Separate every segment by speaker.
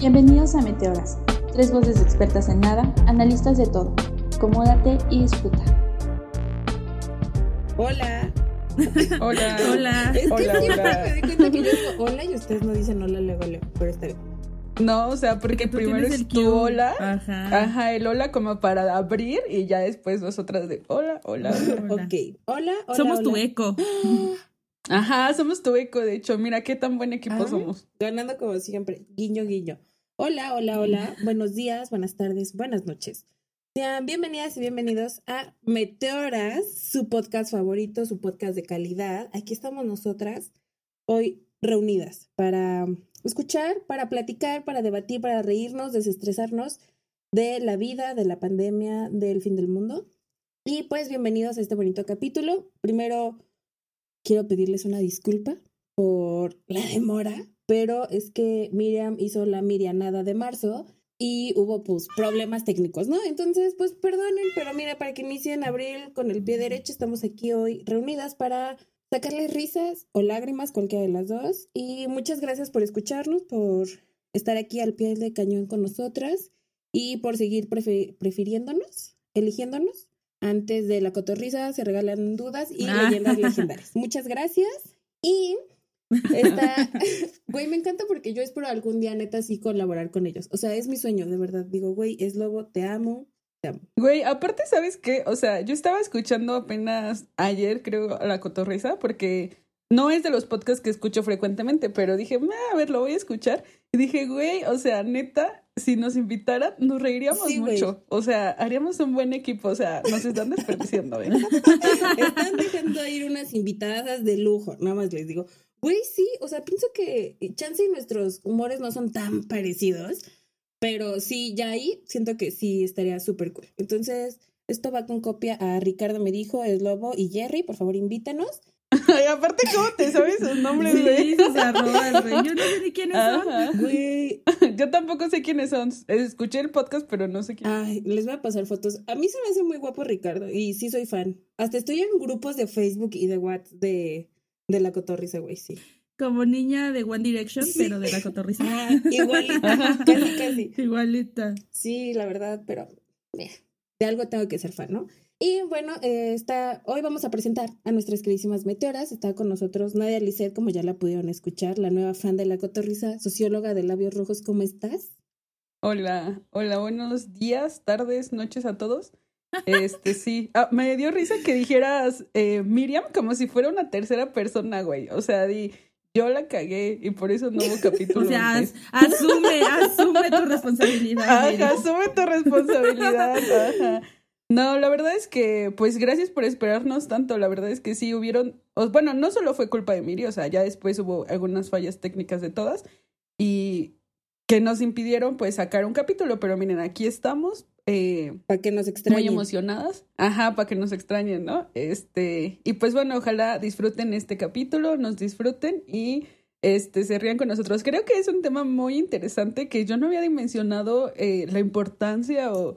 Speaker 1: Bienvenidos a Meteoras, tres voces expertas en nada, analistas de todo. Acomódate y disfruta.
Speaker 2: Hola.
Speaker 3: Hola.
Speaker 2: Hola. Es que
Speaker 3: Hola,
Speaker 2: siempre
Speaker 3: hola.
Speaker 2: me doy cuenta que yo digo hola y ustedes no dicen hola luego, luego, pero está bien.
Speaker 3: No, o sea, porque, primero es tu hola.
Speaker 4: Ajá.
Speaker 3: Ajá, el hola como para abrir y ya después nosotras de hola, hola.
Speaker 4: Hola.
Speaker 2: Ok. Hola, hola.
Speaker 4: Somos tu
Speaker 2: hola.
Speaker 4: eco.
Speaker 3: Ajá, somos tu eco, de hecho. Mira qué tan buen equipo somos.
Speaker 2: Ganando como siempre. Guiño, guiño. Hola, hola, hola. Buenos días, buenas tardes, buenas noches. Sean bienvenidas y bienvenidos a Meteoras, su podcast favorito, su podcast de calidad. Aquí estamos nosotras hoy reunidas para escuchar, para platicar, para debatir, para reírnos, desestresarnos de la vida, de la pandemia, del fin del mundo. Y pues bienvenidos a este bonito capítulo. Primero quiero pedirles una disculpa por la demora, pero es que Miriam hizo la Mirianada de marzo y hubo pues problemas técnicos, ¿no? Entonces, pues perdonen, pero mira, para que inicien abril con el pie derecho, estamos aquí hoy reunidas para sacarles risas o lágrimas, cualquiera de las dos. Y muchas gracias por escucharnos, por estar aquí al pie de cañón con nosotras y por seguir prefiriéndonos, eligiéndonos. Antes de la cotorriza se regalan dudas y
Speaker 4: Ah.
Speaker 2: leyendas legendarias. Muchas gracias. Y está, güey, me encanta porque yo espero algún día neta sí colaborar con ellos. O sea, es mi sueño, de verdad. Digo, güey, es lobo, te amo, te amo.
Speaker 3: Güey, aparte, ¿sabes qué? O sea, yo estaba escuchando apenas ayer, creo, la cotorriza, porque no es de los podcasts que escucho frecuentemente, pero dije, "Ah, a ver, lo voy a escuchar. Y dije, güey, o sea, neta, si nos invitaran, nos reiríamos
Speaker 2: Sí,
Speaker 3: mucho. O sea, haríamos un buen equipo. O sea, nos están desperdiciando, ¿eh?
Speaker 2: Están dejando ir unas invitadas de lujo, nada más les digo. Güey, sí, o sea, pienso que chance y nuestros humores no son tan parecidos, pero sí, ya ahí siento que sí estaría súper cool. Entonces, esto va con copia a Ricardo me dijo, es Lobo y Jerry, por favor invítanos.
Speaker 3: Ay, aparte, ¿cómo te sabes sus nombres, güey?
Speaker 4: Sí, se arroba, güey. Yo no sé ni quiénes son.
Speaker 2: Güey,
Speaker 3: Yo tampoco sé quiénes son. Escuché el podcast, pero no sé quiénes.
Speaker 2: ay, les voy a pasar fotos. A mí se me hace muy guapo Ricardo y sí soy fan. Hasta estoy en grupos de Facebook y de WhatsApp de, de la cotorriza, güey, sí.
Speaker 4: Como niña de One Direction,
Speaker 2: Sí.
Speaker 4: pero de la cotorriza.
Speaker 2: Ah, igualita, casi, casi.
Speaker 4: Igualita.
Speaker 2: Sí, la verdad, pero mira, de algo tengo que ser fan, ¿no? Y bueno, eh, está, hoy vamos a presentar a nuestras queridísimas meteoras. Está con nosotros Nadia Lisset, como ya la pudieron escuchar, la nueva fan de la cotorriza, socióloga de labios rojos. ¿Cómo estás?
Speaker 3: Hola, hola, buenos días, tardes, noches a todos. Este, sí. Ah, me dio risa que dijeras eh, Miriam como si fuera una tercera persona, güey. O sea, di, yo la cagué y por eso no hubo capítulo.
Speaker 4: O sea,
Speaker 3: antes.
Speaker 4: as- asume, asume tu responsabilidad.
Speaker 3: Ajá, asume tu responsabilidad. Ajá. No, la verdad es que, pues gracias por esperarnos tanto. La verdad es que sí hubieron, bueno, no solo fue culpa de Miri, o sea, ya después hubo algunas fallas técnicas de todas y que nos impidieron pues sacar un capítulo, pero miren, aquí estamos. Eh,
Speaker 2: Para que nos
Speaker 3: muy
Speaker 2: extrañen.
Speaker 3: emocionadas. Ajá, para que nos extrañen, ¿no? Este, y pues bueno, ojalá disfruten este capítulo, nos disfruten y este se rían con nosotros. Creo que es un tema muy interesante que yo no había dimensionado eh, la importancia o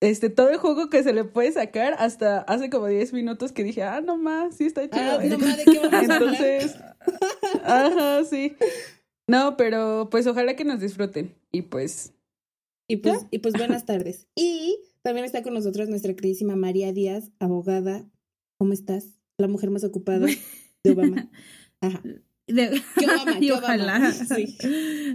Speaker 3: este todo el juego que se le puede sacar hasta hace como 10 minutos que dije, ah, no más, sí está chido.
Speaker 2: Ah,
Speaker 3: ¿eh?".
Speaker 2: no más, ¿de qué vamos a hablar?
Speaker 3: Entonces, ajá, sí. No, pero pues ojalá que nos disfruten y pues
Speaker 2: Y pues, y pues buenas tardes. Y también está con nosotros nuestra queridísima María Díaz, abogada. ¿Cómo estás? La mujer más ocupada de Obama. Ajá.
Speaker 4: De-
Speaker 2: ¿Qué Obama?
Speaker 4: y ojalá.
Speaker 2: Sí.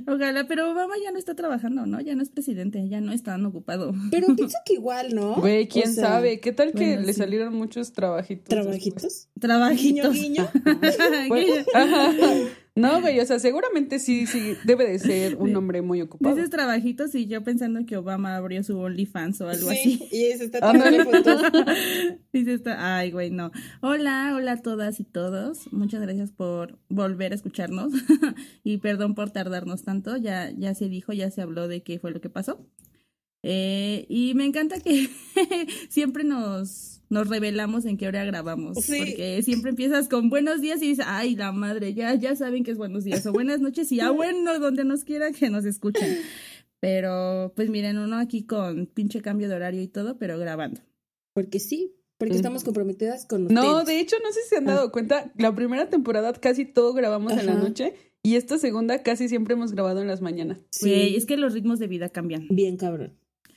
Speaker 4: Ojalá, pero Obama ya no está trabajando, ¿no? Ya no es presidente, ya no está tan ocupado.
Speaker 2: Pero pienso que igual, ¿no?
Speaker 3: Güey, quién
Speaker 2: O sea,
Speaker 3: sabe, ¿qué tal que
Speaker 4: bueno,
Speaker 3: le
Speaker 4: sí.
Speaker 3: salieron muchos trabajitos? después?
Speaker 2: ¿Trabajitos?
Speaker 4: Trabajitos.
Speaker 2: Guiño, guiño.
Speaker 3: Bueno, ajá. No, güey, o sea, seguramente sí, sí, debe de ser un hombre muy ocupado.
Speaker 4: Dices trabajitos y yo pensando que Obama abrió su OnlyFans o algo
Speaker 2: Sí,
Speaker 4: así.
Speaker 2: y se está tomando fotos.
Speaker 4: Dice esta, ay, güey, no. Hola, hola a todas y todos. Muchas gracias por volver a escucharnos y perdón por tardarnos tanto. Ya, ya se dijo, ya se habló de qué fue lo que pasó. Eh, y me encanta que siempre nos, nos revelamos en qué hora grabamos.
Speaker 2: Sí.
Speaker 4: Porque siempre empiezas con buenos días y dices, ay, la madre, ya, ya saben que es buenos días. O buenas noches y ah, bueno, donde nos quiera que nos escuchen. Pero, pues miren, uno aquí con pinche cambio de horario y todo, pero grabando.
Speaker 2: Porque sí, porque
Speaker 3: Mm.
Speaker 2: estamos comprometidas con ustedes.
Speaker 3: No, de hecho, no sé si se han dado cuenta, la primera temporada casi todo grabamos en la
Speaker 2: Ajá.
Speaker 3: noche y esta segunda casi siempre hemos grabado en las mañanas.
Speaker 2: Sí,
Speaker 4: es que los ritmos de vida cambian.
Speaker 2: bien cabrón.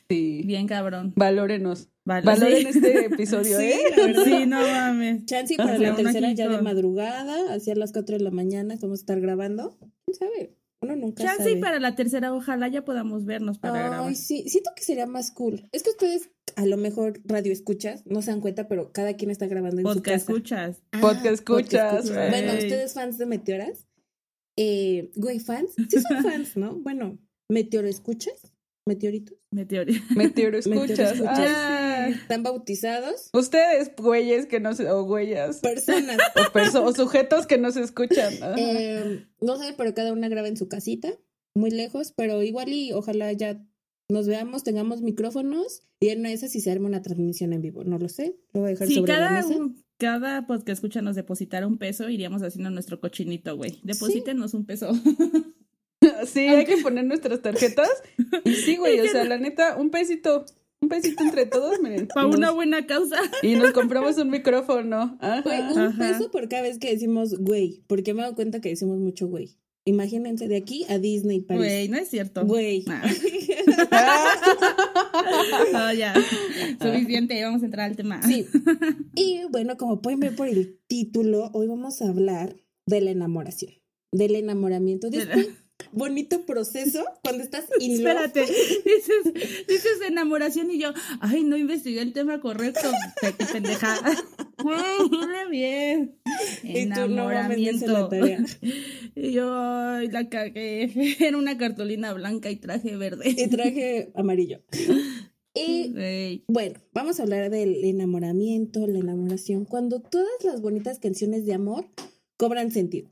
Speaker 3: Sí.
Speaker 4: Bien cabrón.
Speaker 3: Valórenos.
Speaker 4: Vale.
Speaker 3: Valoren
Speaker 4: Sí.
Speaker 3: este episodio,
Speaker 2: Sí,
Speaker 3: ¿eh?
Speaker 4: Sí, no mames.
Speaker 2: Chance y para la tercera ya de madrugada, hacia las 4 de la mañana, vamos a estar grabando. ¿Quién sabe? Uno nunca sabe.
Speaker 4: y para la tercera, ojalá ya podamos vernos para grabar.
Speaker 2: Ay, sí, siento que sería más cool. Es que ustedes, a lo mejor radio escuchas, no se dan cuenta, pero cada quien está grabando en
Speaker 4: Podcast
Speaker 2: su casa.
Speaker 4: escuchas.
Speaker 2: Ah,
Speaker 3: Podcast escuchas,
Speaker 2: Bueno,
Speaker 4: güey.
Speaker 2: ustedes fans de Meteoras, eh, güey, fans, sí son fans, ¿no? Bueno, Meteoro escuchas, Meteoritos,
Speaker 4: Meteoro.
Speaker 3: Meteoro escuchas.
Speaker 2: Meteoro escuchas.
Speaker 3: Ah,
Speaker 2: están bautizados,
Speaker 3: ustedes, güeyes que no se, o güeyas,
Speaker 2: personas,
Speaker 3: o, perso- o sujetos que no se escuchan.
Speaker 2: Eh, no sé, pero cada una graba en su casita, muy lejos, pero igual y ojalá ya nos veamos, tengamos micrófonos y en esa sí se arma una transmisión en vivo, no lo sé, lo voy a dejar
Speaker 4: Si
Speaker 2: sobre la
Speaker 4: cada,
Speaker 2: mesa.
Speaker 4: un- cada podcast escucha nos depositara un peso, iríamos haciendo nuestro cochinito, güey. Deposítenos un peso.
Speaker 3: Sí, hay que poner nuestras tarjetas. Y sí, güey, o sea, la neta, un pesito, un pesito entre todos, miren.
Speaker 4: Para una buena causa.
Speaker 3: Y nos compramos un micrófono. Ajá.
Speaker 2: Güey, un
Speaker 4: Ajá.
Speaker 2: peso por cada vez que decimos güey, porque me he dado cuenta que decimos mucho güey. Imagínense de aquí a Disney París.
Speaker 4: Güey, no es cierto.
Speaker 2: Güey.
Speaker 4: Ah. No, ya. Suficiente, vamos a entrar al tema.
Speaker 2: Sí. Y bueno, como pueden ver por el título, hoy vamos a hablar de la enamoración, del enamoramiento, de este bonito proceso cuando estás in.
Speaker 4: Espérate, dices, dices enamoración y yo, ay, no investigué el tema correcto. Pendeja. Güey, bien.
Speaker 2: Y tú no mames, no hice la tarea.
Speaker 4: Y yo, ay, la cagué. Era una cartulina blanca y traje verde.
Speaker 2: Y traje amarillo. Y bueno, vamos a hablar del enamoramiento, la enamoración, cuando todas las bonitas canciones de amor cobran sentido.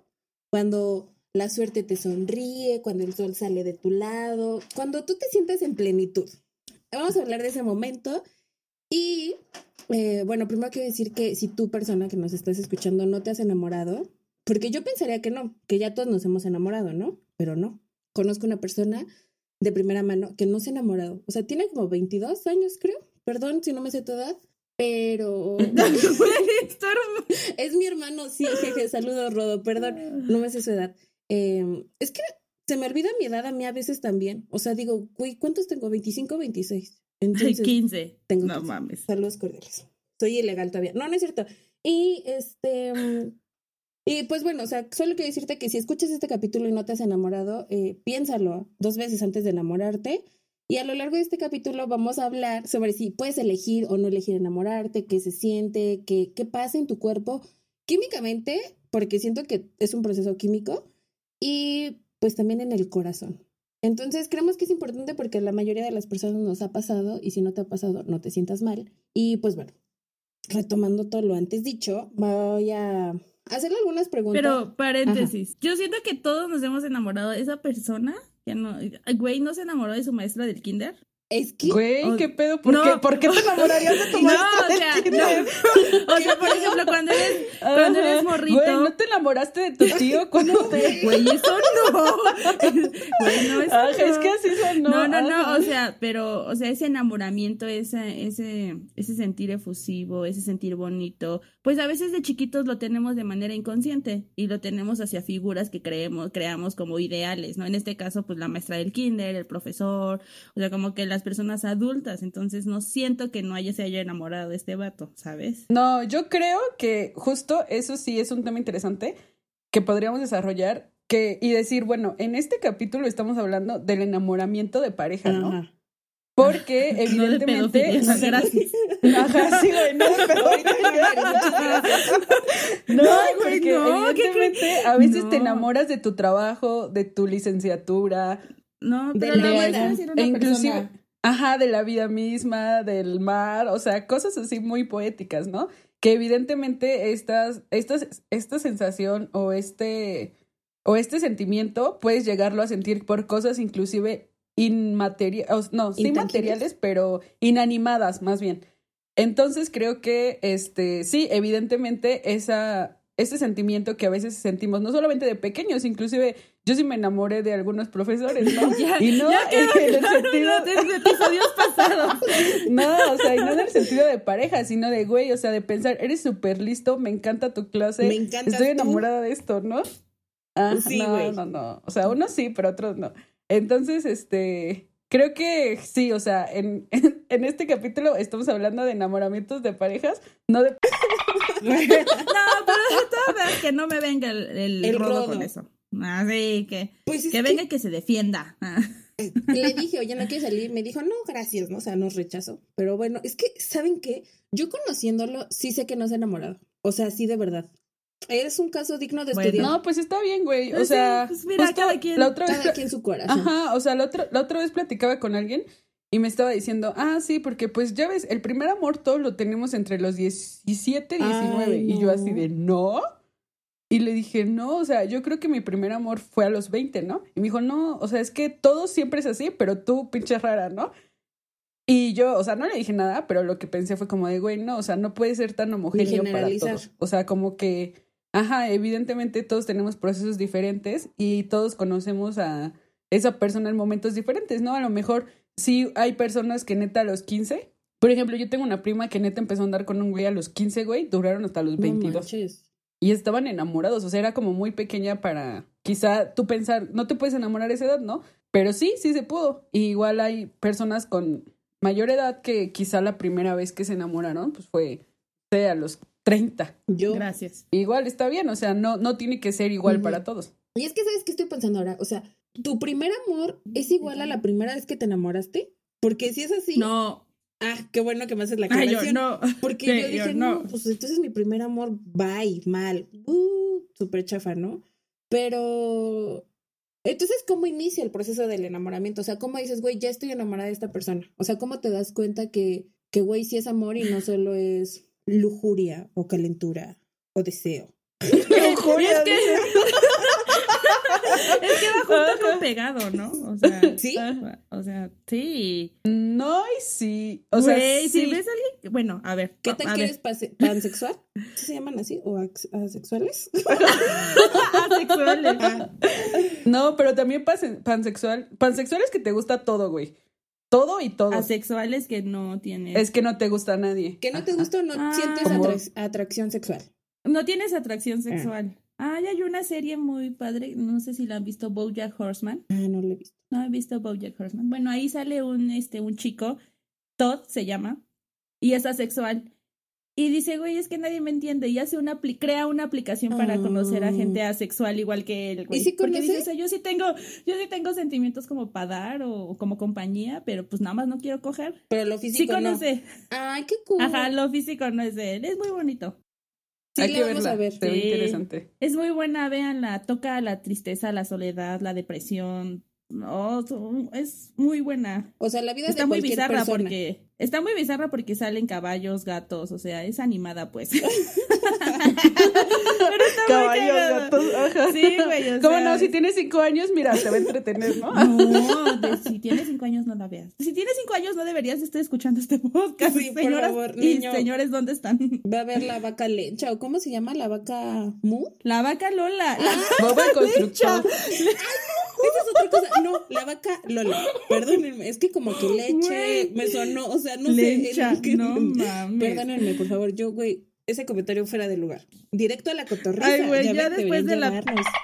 Speaker 2: Cuando la suerte te sonríe, cuando el sol sale de tu lado, cuando tú te sientes en plenitud. Vamos a hablar de ese momento. Y eh, bueno, primero quiero decir que si tú, persona que nos estás escuchando, no te has enamorado, porque yo pensaría que no, que ya todos nos hemos enamorado, ¿no? Pero no. Conozco una persona de primera mano que no se ha enamorado. O sea, tiene como 22 años, creo. Perdón si no me sé tu edad, pero es mi hermano. Sí, jeje, saludos, Rodo. Perdón, no me sé su edad. Eh, es que se me olvida mi edad a mí a veces también. O sea, digo, güey, ¿cuántos tengo? ¿25 26?
Speaker 4: Ay,
Speaker 2: Entonces,
Speaker 4: 15.
Speaker 2: tengo
Speaker 4: no
Speaker 2: 15.
Speaker 4: mames.
Speaker 2: Saludos cordiales. Soy ilegal todavía. No, no es cierto. Y este. mm, Y pues bueno, o sea, solo quiero decirte que si escuchas este capítulo y no te has enamorado, eh, piénsalo dos veces antes de enamorarte. Y a lo largo de este capítulo vamos a hablar sobre si puedes elegir o no elegir enamorarte, qué se siente, qué, qué pasa en tu cuerpo químicamente, porque siento que es un proceso químico, y pues también en el corazón. Entonces creemos que es importante porque la mayoría de las personas nos ha pasado y si no te ha pasado no te sientas mal. Y pues bueno, retomando todo lo antes dicho, voy a hacerle algunas preguntas.
Speaker 4: Pero, paréntesis. Yo siento que todos nos hemos enamorado de esa persona. Ya no, güey, ¿no se enamoró de su maestra del kinder?
Speaker 2: Es que
Speaker 3: Güey, ¿qué pedo? ¿Por,
Speaker 4: No.
Speaker 3: qué, ¿Por qué te enamorarías de tu
Speaker 4: No,
Speaker 3: maestra
Speaker 4: o sea,
Speaker 3: kinder?
Speaker 4: O sea, por ejemplo, cuando eres, cuando eres morrito.
Speaker 3: Güey, ¿no te enamoraste de tu tío cuando te...
Speaker 4: Güey, eso no. Güey, no, eso
Speaker 3: Ajá,
Speaker 4: no.
Speaker 3: es que así sonó.
Speaker 4: No, no, no,
Speaker 3: Ajá.
Speaker 4: o sea, pero, o sea, ese enamoramiento, ese, ese, ese sentir efusivo, ese sentir bonito, pues a veces de chiquitos lo tenemos de manera inconsciente y lo tenemos hacia figuras que creemos, creamos como ideales, ¿no? En este caso, pues la maestra del kinder, el profesor, o sea, como que las personas adultas, entonces no siento que no haya se haya enamorado de este vato, ¿sabes?
Speaker 3: No, yo creo que justo eso sí es un tema interesante que podríamos desarrollar que, y decir, bueno, en este capítulo estamos hablando del enamoramiento de pareja, ¿no?
Speaker 2: Ajá.
Speaker 3: Porque
Speaker 4: No de
Speaker 3: evidentemente...
Speaker 4: gracias.
Speaker 3: Ajá, sí, güey, no de. No,
Speaker 4: güey, no, ¿qué
Speaker 3: evidentemente a veces te
Speaker 4: No.
Speaker 3: enamoras de tu trabajo, de tu licenciatura,
Speaker 4: No,
Speaker 2: De
Speaker 4: pero
Speaker 2: la
Speaker 4: la era una
Speaker 3: e inclusive,
Speaker 4: persona.
Speaker 3: Ajá, de la vida misma, del mar, o sea, cosas así muy poéticas, ¿no? Que evidentemente estas, estas, esta sensación o este, o este sentimiento puedes llegarlo a sentir por cosas inclusive inmateriales, no, sí materiales, pero inanimadas más bien. Entonces creo que, este, sí, evidentemente esa, ese sentimiento que a veces sentimos, no solamente de pequeños, inclusive yo sí me enamoré de algunos profesores, ¿no?
Speaker 4: Ya,
Speaker 3: y no
Speaker 4: ya quedó
Speaker 3: en el sentido...
Speaker 4: en los episodios pasados.
Speaker 3: No, o sea, y no en el sentido de pareja, sino de güey, o sea, de pensar, eres súper listo, me encanta tu clase,
Speaker 2: Me encantas
Speaker 3: estoy
Speaker 2: tú.
Speaker 3: enamorada de esto, ¿no? Ah,
Speaker 2: Sí,
Speaker 3: no,
Speaker 2: güey.
Speaker 3: no, no. O sea, unos sí, pero otros no. Entonces, este, creo que sí, o sea, en, en, este capítulo estamos hablando de enamoramientos de parejas, no de...
Speaker 4: No, pero de todas maneras que no me venga el, el,
Speaker 2: El
Speaker 4: rodo,
Speaker 2: rodo.
Speaker 4: con eso. Así que,
Speaker 2: Pues es
Speaker 4: que venga y que se defienda. Ah.
Speaker 2: Le dije, oye, no quiero salir. Me dijo, no, gracias, ¿no? O sea, nos rechazó. Pero bueno, es que, ¿saben qué? Yo conociéndolo, sí sé que no se ha enamorado. O sea, sí, de verdad. Es un caso digno de
Speaker 4: Bueno.
Speaker 2: estudiar.
Speaker 3: No, pues está bien, güey. O
Speaker 4: Pues sí,
Speaker 3: sea,
Speaker 4: pues mira, cada quien-
Speaker 3: la otra vez
Speaker 2: Cada quien su corazón.
Speaker 3: Ajá, o sea, la otra, la otra vez platicaba con alguien y me estaba diciendo, ah, sí, porque pues ya ves, el primer amor todo lo tenemos entre los 17, 19.
Speaker 2: Ay,
Speaker 3: Y yo así de, no. Y le dije, no, o sea, yo creo que mi primer amor fue a los 20, ¿no? Y me dijo, no, o sea, es que todo siempre es así, pero tú, pinche rara, ¿no? Y yo, o sea, no le dije nada, pero lo que pensé fue como de, güey, no, o sea, no puede ser tan homogéneo para todos. O sea, como que, ajá, evidentemente todos tenemos procesos diferentes y todos conocemos a esa persona en momentos diferentes, ¿no? A lo mejor sí hay personas que neta a los 15, por ejemplo, yo tengo una prima que neta empezó a andar con un güey a los 15, güey, duraron hasta los
Speaker 2: No
Speaker 3: 22
Speaker 2: manches.
Speaker 3: y estaban enamorados, o sea, era como muy pequeña para quizá tú pensar, no te puedes enamorar a esa edad, ¿no? Pero sí, sí se pudo. Y igual hay personas con mayor edad que quizá la primera vez que se enamoraron, pues fue, sé, a los 30.
Speaker 2: Yo.
Speaker 4: Gracias.
Speaker 3: Igual está bien, o sea, no, no tiene que ser igual para todos.
Speaker 2: Y es que, ¿sabes qué estoy pensando ahora? O sea, ¿tu primer amor es igual a la primera vez que te enamoraste? Porque si es así.
Speaker 4: No,
Speaker 2: Ah, qué bueno que me haces la
Speaker 4: ay, yo
Speaker 2: aclaración.
Speaker 4: no.
Speaker 2: Porque
Speaker 4: Sí,
Speaker 2: yo dije,
Speaker 4: yo
Speaker 2: no.
Speaker 4: no.
Speaker 2: pues entonces mi primer amor, bye, mal. Uh, súper chafa, ¿no? Pero. Entonces, ¿cómo inicia el proceso del enamoramiento? O sea, ¿cómo dices, güey, ya estoy enamorada de esta persona? O sea, ¿cómo te das cuenta que, que güey, sí es amor y no solo es lujuria o calentura o deseo?
Speaker 4: es que, es que va junto con pegado, ¿no? O sea,
Speaker 2: ¿Sí?
Speaker 4: o sea, sí.
Speaker 3: No, y sí. O sea, sí.
Speaker 4: si ves a alguien, bueno, a ver,
Speaker 2: ¿Qué tal que eres pansexual? ¿Sí se llaman así? ¿O asexuales?
Speaker 4: Asexuales.
Speaker 2: Ah,
Speaker 3: No, pero también panse- pansexual. Pansexual es que te gusta todo, güey. Todo y todo.
Speaker 4: Asexuales que no tienen.
Speaker 3: Es que no te gusta a nadie.
Speaker 2: que no te gusta o no
Speaker 4: Ah.
Speaker 2: sientes atracción sexual.
Speaker 4: No tienes atracción sexual. Ah, y hay una serie muy padre, no sé si la han visto, BoJack Horseman.
Speaker 2: Ah, no lo he visto.
Speaker 4: No he visto BoJack Horseman. Bueno, ahí sale un este un chico, Todd se llama, y es asexual. Y dice, güey, es que nadie me entiende. Y hace una crea una aplicación para
Speaker 2: Ah.
Speaker 4: conocer a gente asexual igual que él, güey.
Speaker 2: ¿Y si
Speaker 4: Porque dice, o sea, yo sí tengo, yo sí tengo sentimientos como para dar o, como compañía, pero pues nada más no quiero coger.
Speaker 2: Pero lo
Speaker 4: Sí
Speaker 2: físico no.
Speaker 4: conoce.
Speaker 2: Ay, qué cool.
Speaker 4: Ajá, lo físico no es de él. Es muy bonito.
Speaker 2: Sí,
Speaker 3: Hay
Speaker 2: la
Speaker 3: que
Speaker 2: vamos
Speaker 3: verla.
Speaker 2: a ver.
Speaker 3: Se ve
Speaker 4: Sí.
Speaker 3: interesante.
Speaker 4: Es muy buena, véanla. Toca la tristeza, la soledad, la depresión. No, son- es muy buena.
Speaker 2: O sea, la vida
Speaker 4: Está
Speaker 2: de
Speaker 4: muy
Speaker 2: cualquier
Speaker 4: bizarra
Speaker 2: persona.
Speaker 4: porque está muy bizarra porque salen caballos, gatos, o sea, es animada pues. Pero está muy
Speaker 3: Caballos, gatos, ajá.
Speaker 4: Sí, güey, o
Speaker 3: ¿Cómo
Speaker 4: sea,
Speaker 3: no? Si tienes cinco años, mira, te va a entretener, ¿no?
Speaker 4: No, de- si tienes cinco años no la veas. Si tienes cinco años no deberías estar escuchando este podcast.
Speaker 2: Sí, por
Speaker 4: señoras
Speaker 2: favor,
Speaker 4: y
Speaker 2: niño.
Speaker 4: señores, ¿dónde están?
Speaker 2: Va a ver la vaca lencha, o cómo se llama la vaca mu.
Speaker 4: La vaca Lola. La-
Speaker 3: constructor.
Speaker 2: Esa es otra cosa. No, la vaca Lola. Perdónenme, es que como que leche me sonó, o sea, no
Speaker 4: Lencha,
Speaker 2: sé. que-
Speaker 4: no mames.
Speaker 2: Perdónenme, por favor, yo, güey, ese comentario fuera de lugar. Directo a la cotorriza.
Speaker 4: Ay, güey, ya después de la-
Speaker 2: llamarnos.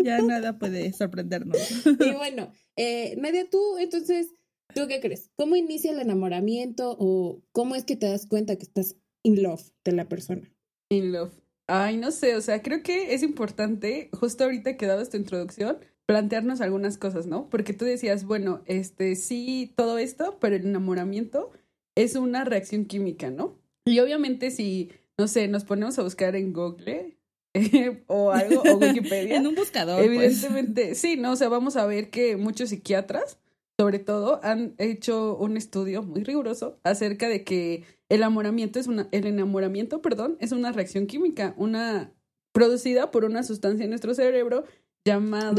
Speaker 4: Ya nada puede sorprendernos.
Speaker 2: Y bueno, eh, Nadia, tú, entonces, ¿tú qué crees? ¿Cómo inicia el enamoramiento o cómo es que te das cuenta que estás in love de la persona?
Speaker 3: In love. Ay, no sé, o sea, creo que es importante, justo ahorita que dabas tu introducción, plantearnos algunas cosas, ¿no? Porque tú decías, bueno, este, sí, todo esto, pero el enamoramiento es una reacción química, ¿no? Y obviamente si, no sé, nos ponemos a buscar en Google eh, o algo, o Wikipedia,
Speaker 4: En un buscador. pues.
Speaker 3: Evidentemente, sí, ¿no? O sea, vamos a ver que muchos psiquiatras, sobre todo, han hecho un estudio muy riguroso acerca de que el enamoramiento es una, el enamoramiento, perdón, es una reacción química, una producida por una sustancia en nuestro cerebro llamada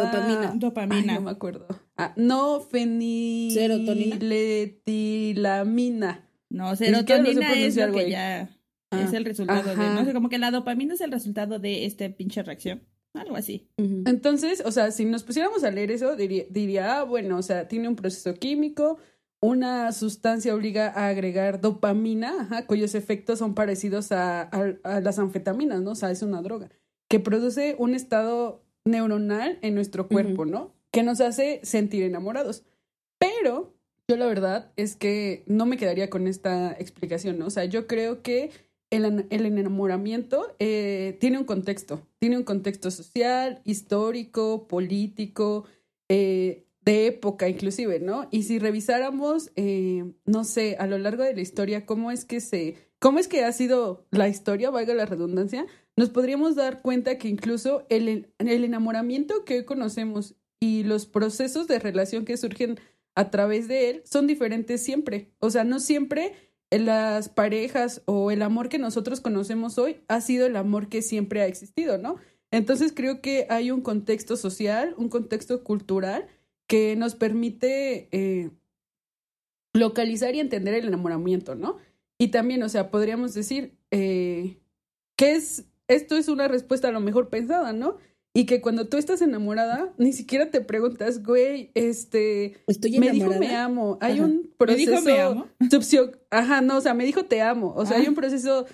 Speaker 2: Dopamina.
Speaker 3: Ay, no me acuerdo. Ah, no
Speaker 2: Serotonina.
Speaker 3: feniletilamina.
Speaker 4: No,
Speaker 3: siquiera lo sé
Speaker 4: serotonina es lo que ya.
Speaker 2: Ah.
Speaker 4: Es el resultado de, no sé, como que la dopamina es el resultado de este pinche reacción. Algo así.
Speaker 3: Entonces, o sea, si nos pusiéramos a leer eso, diría, diría, ah, bueno, o sea, tiene un proceso químico, una sustancia obliga a agregar dopamina, ajá, cuyos efectos son parecidos a, a- a las anfetaminas, ¿no? O sea, es una droga, que produce un estado neuronal en nuestro cuerpo, ¿no? Que nos hace sentir enamorados. Pero yo la verdad es que no me quedaría con esta explicación, ¿no? O sea, yo creo que el, el enamoramiento eh, tiene un contexto, tiene un contexto social, histórico, político, eh, de época inclusive, ¿no? Y si revisáramos, eh, no sé, a lo largo de la historia, cómo es que se, cómo es que ha sido la historia, valga la redundancia, nos podríamos dar cuenta que incluso el, el enamoramiento que hoy conocemos y los procesos de relación que surgen a través de él son diferentes siempre. O sea, no siempre las parejas o el amor que nosotros conocemos hoy ha sido el amor que siempre ha existido, ¿no? Entonces creo que hay un contexto social, un contexto cultural que nos permite eh, localizar y entender el enamoramiento, ¿no? Y también, o sea, podríamos decir eh, que es, esto es una respuesta a lo mejor pensada, ¿no? Y que cuando tú estás enamorada, ni siquiera te preguntas, güey, este,
Speaker 2: Estoy
Speaker 3: me
Speaker 2: enamorada.
Speaker 3: dijo me amo. Hay
Speaker 2: Ajá.
Speaker 3: un
Speaker 4: ¿Me
Speaker 3: proceso
Speaker 4: dijo me amo?
Speaker 3: Ajá, no, o sea, me dijo te amo. O sea,
Speaker 4: Ah.
Speaker 3: hay un proceso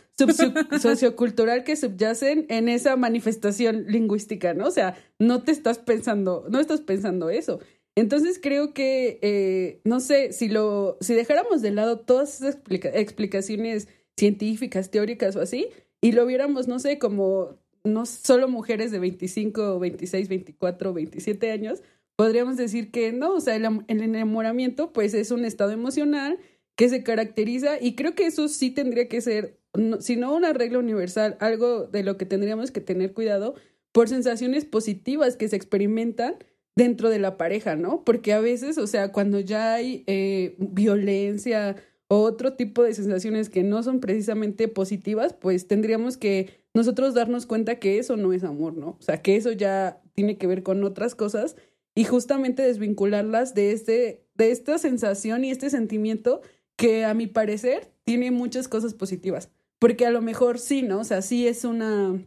Speaker 3: sociocultural que subyacen en esa manifestación lingüística, ¿no? O sea, no te estás pensando, no estás pensando eso. Entonces creo que, eh, no sé, si lo, si dejáramos de lado todas esas explica- explicaciones científicas, teóricas o así, y lo viéramos, no sé, como no solo mujeres de 25, 26, 24, 27 años, podríamos decir que no, o sea, el, el enamoramiento pues es un estado emocional que se caracteriza y creo que eso sí tendría que ser, si no una regla universal, algo de lo que tendríamos que tener cuidado por sensaciones positivas que se experimentan dentro de la pareja, ¿no? Porque a veces, o sea, cuando ya hay eh, violencia otro tipo de sensaciones que no son precisamente positivas, pues tendríamos que nosotros darnos cuenta que eso no es amor, ¿no? O sea, que eso ya tiene que ver con otras cosas y justamente desvincularlas de este de esta sensación y este sentimiento que a mi parecer tiene muchas cosas positivas, porque a lo mejor sí, ¿no? O sea, sí es una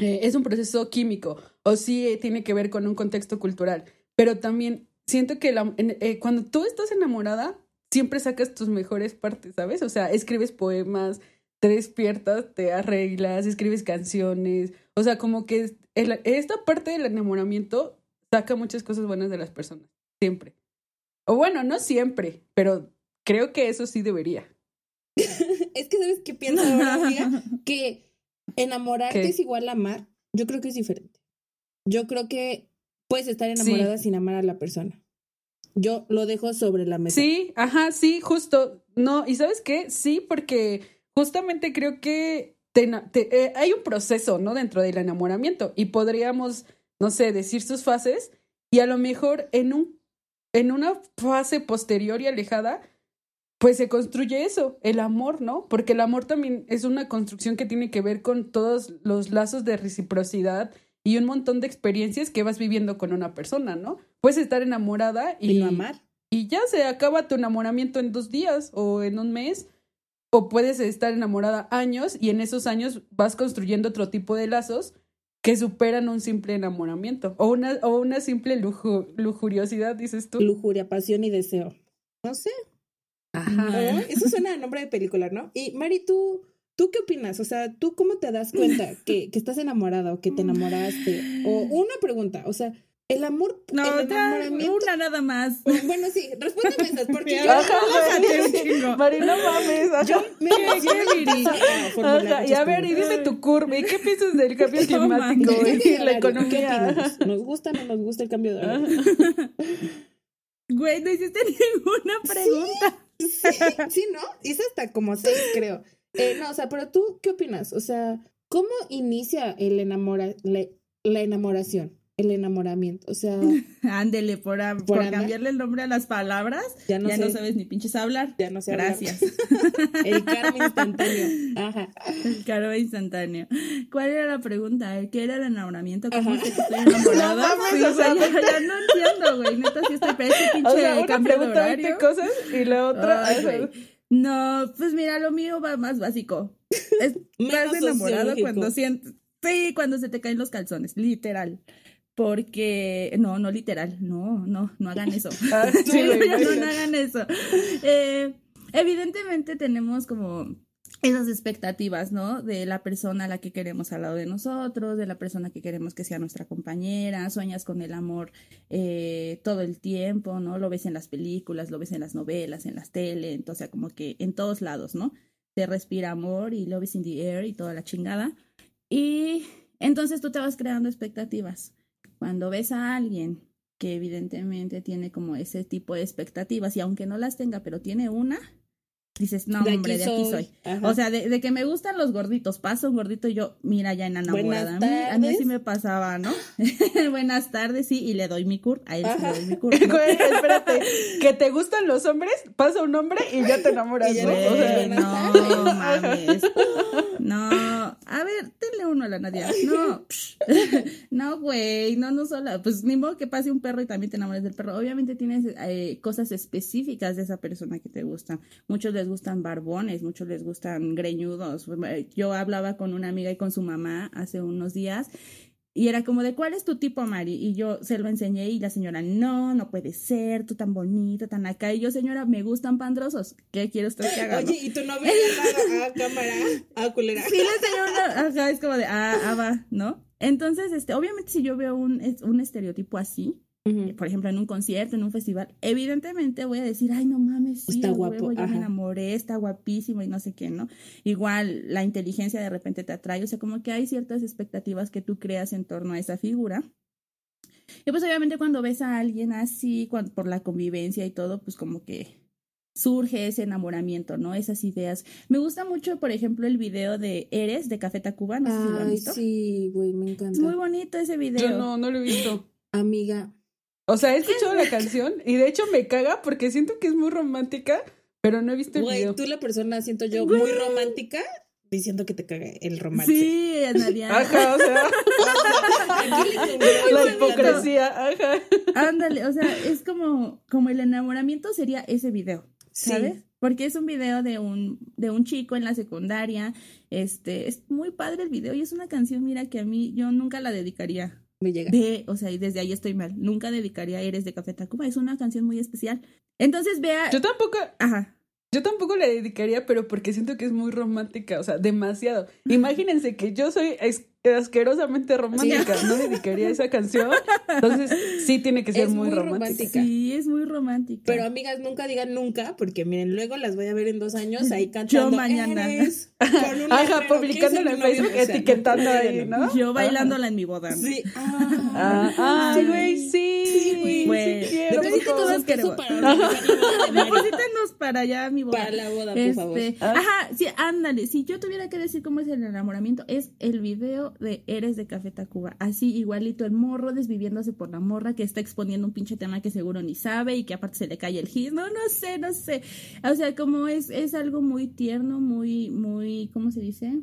Speaker 3: eh, es un proceso químico o sí eh, tiene que ver con un contexto cultural, pero también siento que eh, cuando tú estás enamorada, siempre sacas tus mejores partes, ¿sabes? O sea, escribes poemas, te despiertas, te arreglas, escribes canciones, o sea, como que el- esta parte del enamoramiento saca muchas cosas buenas de las personas, siempre. O bueno, no siempre, pero creo que eso sí debería.
Speaker 2: Es que, ¿sabes qué pienso ahora, amiga? Que enamorarte
Speaker 3: ¿Qué?
Speaker 2: es igual a amar. Yo creo que es diferente. Yo creo que puedes estar enamorada sin amar a la persona. Yo lo dejo sobre la mesa.
Speaker 3: Sí, ajá, sí, justo. No, ¿y sabes qué? Sí, porque justamente creo que te eh, hay un proceso, ¿no? Dentro del enamoramiento y podríamos, no sé, decir sus fases y a lo mejor en un en una fase posterior y alejada, pues se construye eso, el amor, ¿no? Porque el amor también es una construcción que tiene que ver con todos los lazos de reciprocidad y un montón de experiencias que vas viviendo con una persona, ¿no? Puedes estar enamorada y,
Speaker 2: Y no amar.
Speaker 3: y ya se acaba tu enamoramiento en dos días o en un mes. O puedes estar enamorada años y en esos años vas construyendo otro tipo de lazos que superan un simple enamoramiento o una, o una simple luju- lujuriosidad, dices tú.
Speaker 2: Lujuria, pasión y deseo. No sé.
Speaker 3: Ajá.
Speaker 2: Eso suena a nombre de película, ¿no? Y Mari, ¿tú, ¿tú qué opinas? O sea, ¿tú cómo te das cuenta que, que estás enamorada o que te enamoraste? O una pregunta, o sea, el amor,
Speaker 4: No,
Speaker 2: el
Speaker 4: ya,
Speaker 2: enamoramiento.
Speaker 4: una nada más.
Speaker 2: Bueno, sí, respóndeme esas, porque yo,
Speaker 3: Ajá,
Speaker 4: Relájate un
Speaker 3: Mari,
Speaker 4: chingo.
Speaker 3: Mari, no mames. ajá.
Speaker 2: yo me
Speaker 4: ¿Qué,
Speaker 2: emociono
Speaker 4: qué, Viri?
Speaker 2: mucho a formular
Speaker 3: Ajá, Y a ver, y
Speaker 2: preguntas.
Speaker 3: dime tu curva. ¿Y qué piensas del cambio
Speaker 4: No
Speaker 3: climático y la
Speaker 2: ¿Qué
Speaker 3: economía?
Speaker 2: ¿Nos gusta o no nos gusta el cambio de horario?
Speaker 4: Güey, no hiciste ninguna pregunta.
Speaker 2: Sí, sí, ¿no? Hice hasta como seis, creo. Eh, no, o sea, pero tú, ¿qué opinas? O sea, ¿cómo inicia el enamora, la, la enamoración? El enamoramiento. O sea,
Speaker 4: Ándele, por, a-
Speaker 2: Por
Speaker 4: cambiarle el nombre a las palabras,
Speaker 2: ya no
Speaker 4: ya
Speaker 2: sé.
Speaker 4: no sabes ni pinches hablar.
Speaker 2: Ya no sé hablar.
Speaker 4: Gracias.
Speaker 2: El karma instantáneo. Ajá.
Speaker 4: El caro instantáneo. ¿Cuál era la pregunta? ¿Qué era el enamoramiento? ¿Cómo
Speaker 2: Ajá.
Speaker 4: que estoy enamorada?
Speaker 3: No mames,
Speaker 4: Sí,
Speaker 3: o sea,
Speaker 4: güey, ya, ya no entiendo, güey. Neta, sí estoy para ese pinche
Speaker 3: O sea, una
Speaker 4: cambio de
Speaker 3: pregunta
Speaker 4: horario.
Speaker 3: 20 cosas y la otra.
Speaker 4: Ay,
Speaker 3: ajá.
Speaker 4: güey. No, pues mira, lo mío va más básico. Estás
Speaker 2: Menos
Speaker 4: enamorado cuando sientes. Sí, cuando se te caen los calzones, literal. Porque, no, no literal, no, no, no hagan eso.
Speaker 3: Ah, sí,
Speaker 4: no hagan eso. Eh, evidentemente tenemos como esas expectativas, ¿no? De la persona a la que queremos al lado de nosotros, de la persona que queremos que sea nuestra compañera, sueñas con el amor eh, todo el tiempo, ¿no? Lo ves en las películas, lo ves en las novelas, en las tele, entonces como que en todos lados, ¿no? Te respira amor y love is in the air y toda la chingada. Y entonces tú te vas creando expectativas. Cuando ves a alguien que evidentemente tiene como ese tipo de expectativas y aunque no las tenga, pero tiene una, dices, no, hombre, de aquí soy. O sea, de, de que me gustan los gorditos, paso un gordito y yo, mira, ya enamorada. A mí, a mí
Speaker 2: tardes.
Speaker 4: sí me pasaba, ¿no? Buenas tardes, sí, y le doy mi cur, a él sí le doy mi cur. ¿no?
Speaker 3: Güey, espérate, que te gustan los hombres, pasa un hombre y ya te enamoras, ¿no?
Speaker 2: le-
Speaker 3: O sea,
Speaker 4: Güey, no mames. No, a ver, denle uno a la Nadia. No, no, güey, no, no sola. Pues ni modo que pase un perro y también te enamores del perro. Obviamente tienes eh, cosas específicas de esa persona que te gustan. Muchos les gustan barbones, muchos les gustan greñudos. Yo hablaba con una amiga y con su mamá hace unos días. Y era como de, ¿cuál es tu tipo, Mari? Y yo se lo enseñé y la señora, no, no puede ser, tú tan bonita, tan acá. Y yo, señora, me gustan pandrosos. ¿Qué quiere usted que haga? no?"
Speaker 2: Oye, ¿y tu novia a cámara? A culera.
Speaker 4: Sí, la señora, ajá, es como de, ah, ah, va, ¿no? Entonces, este, obviamente si yo veo un, un estereotipo así,
Speaker 2: Ujú.
Speaker 4: por ejemplo, en un concierto, en un festival, evidentemente voy a decir, ay, no mames, sí,
Speaker 2: Está
Speaker 4: a
Speaker 2: guapo,
Speaker 4: huevo, yo me enamoré, está guapísimo y no sé qué, ¿no? Igual la inteligencia de repente te atrae, o sea, como que hay ciertas expectativas que tú creas en torno a esa figura. Y pues obviamente cuando ves a alguien así, por la convivencia y todo, pues como que surge ese enamoramiento, ¿no? Esas ideas. Me gusta mucho, por ejemplo, el video de Eres de Café Tacuba, no sé si lo han
Speaker 2: Ay,
Speaker 4: visto.
Speaker 2: sí, güey, me encanta.
Speaker 4: Es muy bonito ese video.
Speaker 3: Yo no, no lo he visto.
Speaker 2: Amiga,
Speaker 3: O sea, he escuchado la canción y de hecho me caga porque siento que es muy romántica, pero no he visto el
Speaker 2: güey,
Speaker 3: video.
Speaker 2: tú la persona, siento yo, muy romántica, diciendo que te caga el romance.
Speaker 4: Sí, Nadia.
Speaker 3: Ajá, o sea, la hipocresía, ajá.
Speaker 4: Ándale, o sea, es como, como el enamoramiento sería ese video,
Speaker 2: Sí.
Speaker 4: ¿sabes? Porque es un video de un, de un chico en la secundaria. Este, es muy padre el video y es una canción, mira, que a mí yo nunca la dedicaría.
Speaker 2: Me llega.
Speaker 4: Ve, o sea, y desde ahí estoy mal. Nunca dedicaría Eres de Café Tacuba. Es una canción muy especial. Entonces, vea.
Speaker 3: Yo tampoco,
Speaker 4: Ajá.
Speaker 3: yo tampoco la dedicaría, pero porque siento que es muy romántica, o sea, demasiado. Imagínense que yo soy es- asquerosamente romántica, no dedicaría esa canción. Entonces, sí tiene que ser
Speaker 2: Es
Speaker 3: muy,
Speaker 2: muy
Speaker 3: romántica.
Speaker 2: romántica.
Speaker 4: Sí, es muy romántica.
Speaker 2: Pero amigas, nunca digan nunca, porque miren, luego las voy a ver en dos años ahí cantando.
Speaker 4: Yo mañana.
Speaker 3: Ajá,
Speaker 2: "¿Quién
Speaker 3: en
Speaker 2: es tu novio?".
Speaker 3: Facebook, etiquetando ahí, ¿no?
Speaker 4: Yo bailándola en mi boda.
Speaker 2: Sí.
Speaker 3: Ah,
Speaker 2: Ah,
Speaker 3: ay, güey, sí.
Speaker 2: Sí, güey.
Speaker 4: Queremos.
Speaker 2: pesos para.
Speaker 4: Deposítenos para allá mi boda.
Speaker 2: Para la boda, por
Speaker 4: Este,
Speaker 2: favor.
Speaker 3: Ah.
Speaker 4: Ajá, sí, ándale. Si yo tuviera que decir cómo es el enamoramiento, es el video de Eres de Café Tacuba. Así, igualito, el morro desviviéndose por la morra que está exponiendo un pinche tema que seguro ni sabe y que aparte se le cae el hit. No, no sé, no sé. O sea, como es, es algo muy tierno, muy, muy, ¿cómo se dice?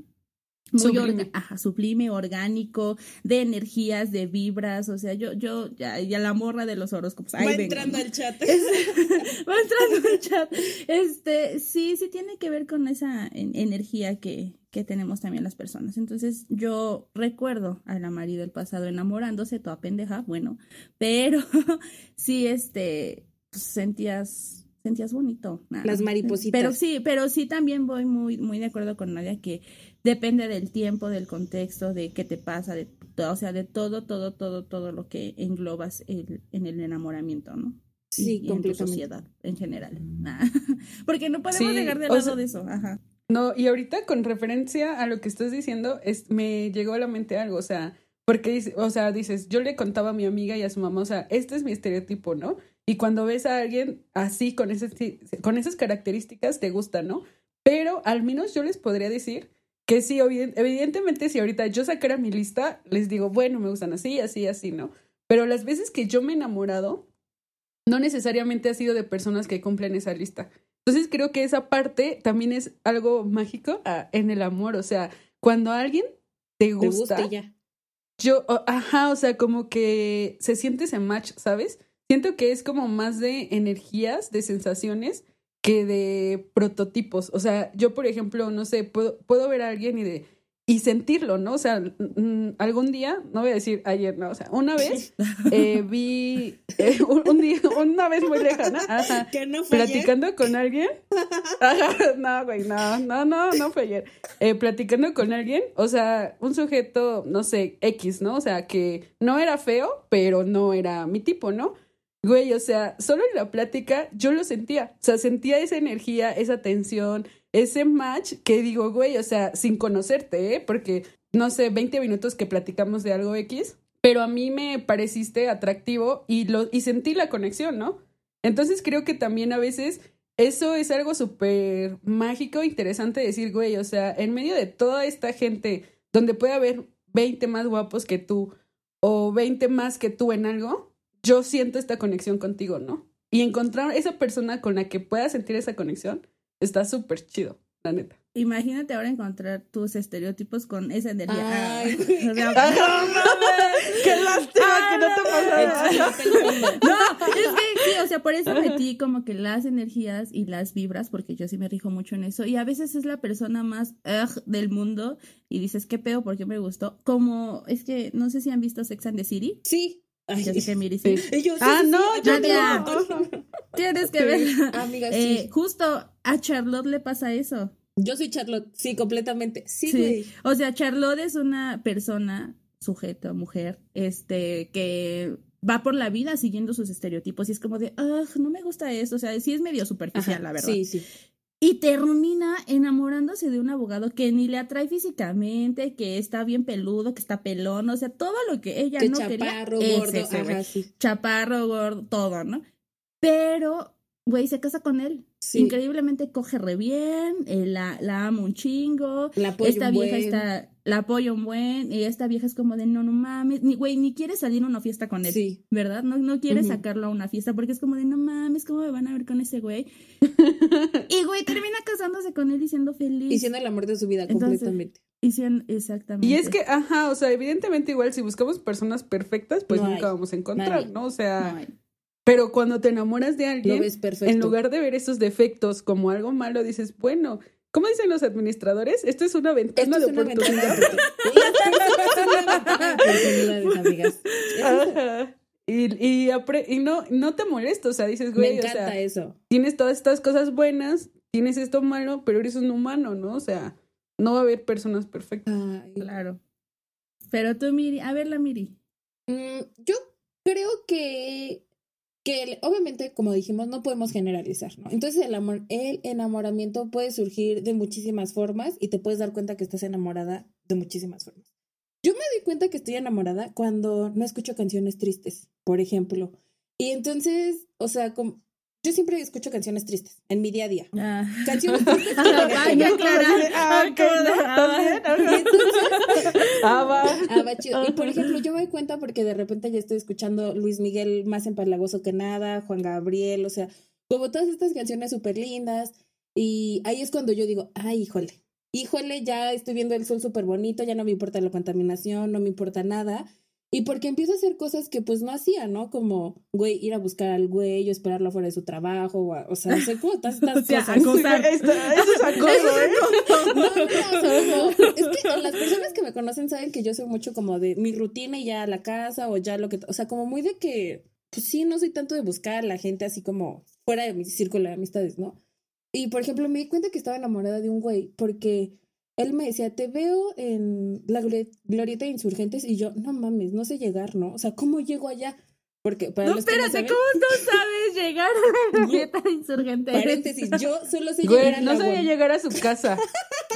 Speaker 4: Muy
Speaker 3: Sublime.
Speaker 4: orga- ajá, sublime, orgánico, de energías, de vibras, o sea, yo, yo, ya, ya la morra de los horóscopos. ahí
Speaker 2: Va
Speaker 4: vengo,
Speaker 2: entrando
Speaker 4: ¿no?
Speaker 2: al chat.
Speaker 4: Va entrando el chat. Este, sí, sí tiene que ver con esa en- energía que, que tenemos también las personas. Entonces, yo recuerdo a la Mari del pasado enamorándose, toda pendeja, bueno, pero sí, este, pues, sentías, sentías bonito. nada.
Speaker 2: Las maripositas.
Speaker 4: Pero sí, pero sí también voy muy, muy de acuerdo con Nadia que depende del tiempo, del contexto, de qué te pasa, de todo, o sea, de todo, todo, todo, todo lo que englobas el- en el enamoramiento, ¿no?
Speaker 2: Sí,
Speaker 4: y, y en tu
Speaker 2: completamente.
Speaker 4: sociedad en general. Ah, Porque no podemos
Speaker 3: Sí,
Speaker 4: dejar de lado
Speaker 3: sea-
Speaker 4: de eso. Ajá.
Speaker 3: No, y ahorita con referencia a lo que estás diciendo, es, me llegó a la mente algo, o sea, porque, o sea, dices, yo le contaba a mi amiga y a su mamá, o sea, este es mi estereotipo, ¿no? Y cuando ves a alguien así, con, ese, con esas características, te gusta, ¿no? Pero al menos yo les podría decir que sí, evidentemente, si ahorita yo sacara mi lista, les digo, bueno, me gustan así, así, así, ¿no? Pero las veces que yo me he enamorado, no necesariamente ha sido de personas que cumplen esa lista. Entonces creo que esa parte también es algo mágico ah, en el amor. O sea, cuando alguien te
Speaker 2: Te
Speaker 3: gusta,
Speaker 2: gusta y ya.
Speaker 3: yo, ajá, o sea, como que se siente ese match, ¿sabes? Siento que es como más de energías, de sensaciones, que de prototipos. O sea, yo, por ejemplo, no sé, puedo, puedo ver a alguien y de y sentirlo, ¿no? O sea, algún día, no voy a decir ayer, no, o sea, una vez eh, vi, eh, un, día, una vez muy lejana, ajá,
Speaker 2: ¿Que no fue
Speaker 3: platicando con alguien, ajá, no, güey, no, no, no, no fue ayer, eh, platicando con alguien, o sea, un sujeto, no sé, X, ¿no? O sea, que no era feo, pero no era mi tipo, ¿no? Güey, o sea, solo en la plática yo lo sentía, o sea, sentía esa energía, esa tensión, ese match que digo, güey, o sea, sin conocerte, ¿eh? Porque, no sé, 20 minutos que platicamos de algo X, pero a mí me pareciste atractivo y, lo, y sentí la conexión, ¿no? Entonces creo que también a veces eso es algo súper mágico, interesante decir, güey, o sea, en medio de toda esta gente donde puede haber 20 más guapos que tú o 20 más que tú en algo, yo siento esta conexión contigo, ¿no? Y encontrar esa persona con la que pueda sentir esa conexión, Está súper chido, la neta.
Speaker 4: Imagínate ahora encontrar tus estereotipos con esa energía.
Speaker 2: Ay,
Speaker 4: Ah, o sea,
Speaker 3: ¡Qué lástima que no te pasara!
Speaker 4: No, es que sí, o sea, por eso metí como que las energías y las vibras, porque yo sí me rijo mucho en eso. Y a veces es la persona más ugh del mundo y dices, ¿qué pedo? ¿Por qué me gustó? Como, es que no sé si han visto Sex and the City.
Speaker 2: Sí. Ay,
Speaker 4: sé que Miri sí.
Speaker 2: Y yo, sí,
Speaker 3: Ah,
Speaker 2: sí,
Speaker 3: no, yo
Speaker 2: no.
Speaker 4: Tienes que verla.
Speaker 2: Amiga,
Speaker 4: Eh,
Speaker 2: sí.
Speaker 4: justo a Charlotte le pasa eso.
Speaker 2: Yo soy Charlotte. Sí, completamente. Sí,
Speaker 4: Sí.
Speaker 2: güey.
Speaker 4: O sea, Charlotte es una persona, sujeto, mujer, este, que va por la vida siguiendo sus estereotipos y es como de, ah, no me gusta eso. O sea, sí es medio superficial,
Speaker 2: Ajá,
Speaker 4: la verdad.
Speaker 2: Sí, sí.
Speaker 4: Y termina enamorándose de un abogado que ni le atrae físicamente, que está bien peludo, que está pelón, o sea, todo lo que ella
Speaker 2: Que
Speaker 4: no
Speaker 2: chaparro,
Speaker 4: quería. es
Speaker 2: gordo.
Speaker 4: ese, güey.
Speaker 2: Ajá, sí.
Speaker 4: Chaparro, gordo, todo, ¿no? Pero, güey, se casa con él.
Speaker 2: Sí.
Speaker 4: Increíblemente coge re bien, eh, la, la ama un chingo.
Speaker 2: La apoyo
Speaker 4: esta
Speaker 2: un
Speaker 4: vieja
Speaker 2: buen.
Speaker 4: está, la apoya un buen, y esta vieja es como de no, no mames, ni güey, ni quiere salir a una fiesta con él,
Speaker 2: Sí.
Speaker 4: ¿verdad? No, no quiere sacarlo a una fiesta porque es como de no mames, ¿cómo me van a ver con ese güey? y güey, termina casándose con él y siendo feliz.
Speaker 2: Y siendo el amor de su vida
Speaker 4: Entonces,
Speaker 2: completamente.
Speaker 4: Y siendo- exactamente.
Speaker 3: Y es que, ajá, o sea, evidentemente igual si buscamos personas perfectas, pues
Speaker 2: No
Speaker 3: nunca
Speaker 2: hay.
Speaker 3: vamos a encontrar. ¿no? O sea,
Speaker 4: No, ay,
Speaker 3: pero cuando te enamoras de alguien, en lugar de ver esos defectos como algo malo, dices, bueno, ¿cómo dicen los administradores? Esto es una ventana
Speaker 2: Esto es
Speaker 3: de
Speaker 2: una
Speaker 3: oportunidad.
Speaker 2: ventana.
Speaker 3: Y, y, apre- y no, no te molesta, o sea, dices, güey,
Speaker 2: Me
Speaker 3: o
Speaker 2: encanta
Speaker 3: sea,
Speaker 2: eso.
Speaker 3: tienes todas estas cosas buenas, tienes esto malo, pero eres un humano, ¿no? O sea, no va a haber personas perfectas.
Speaker 2: Ay.
Speaker 4: claro. Pero tú, Miri, a ver la Miri.
Speaker 2: Mm, yo creo que, que obviamente, como dijimos, no podemos generalizar, ¿no? Entonces el amor, el enamoramiento puede surgir de muchísimas formas y te puedes dar cuenta que estás enamorada de muchísimas formas. Yo me doy cuenta que estoy enamorada cuando no escucho canciones tristes, por ejemplo. Y entonces, o sea, como, yo siempre escucho canciones tristes en mi día a día.
Speaker 4: Ah.
Speaker 2: Canciones tristes.
Speaker 3: Ah.
Speaker 2: Y
Speaker 3: Ah.
Speaker 2: Ah, por ejemplo, yo me doy cuenta porque de repente ya estoy escuchando Luis Miguel más empalagoso que nada, Juan Gabriel, o sea, como todas estas canciones súper lindas. Y ahí es cuando yo digo, ay, híjole, híjole, ya estoy viendo el sol súper bonito, ya no me importa la contaminación, no me importa nada. Y porque empiezo a hacer cosas que pues no hacía, ¿no? Como, güey, ir a buscar al güey o esperarlo fuera de su trabajo, o, o sea, no sé cómo todas estas
Speaker 4: O sea,
Speaker 2: cosas.
Speaker 4: acosar.
Speaker 3: Esto- eso es acoso, ¿eh?
Speaker 2: No, no, no. Es que las personas que me conocen saben que yo soy mucho como de mi rutina y ya a la casa o ya lo que, o sea, como muy de que, pues sí, no soy tanto de buscar a la gente así como fuera de mi círculo de amistades, ¿no? Y por ejemplo, me di cuenta que estaba enamorada de un güey porque él me decía, te veo en la glori- glorieta de insurgentes y yo, no mames, no sé llegar, ¿no? O sea, ¿cómo llego allá? Porque para
Speaker 4: No,
Speaker 2: los que no
Speaker 4: espérate,
Speaker 2: saben,
Speaker 4: ¿cómo no sabes llegar a la dieta de insurgente?
Speaker 2: paréntesis, yo solo sé llegar
Speaker 3: Güey,
Speaker 2: a
Speaker 3: no
Speaker 2: la
Speaker 3: sabía llegar a su casa.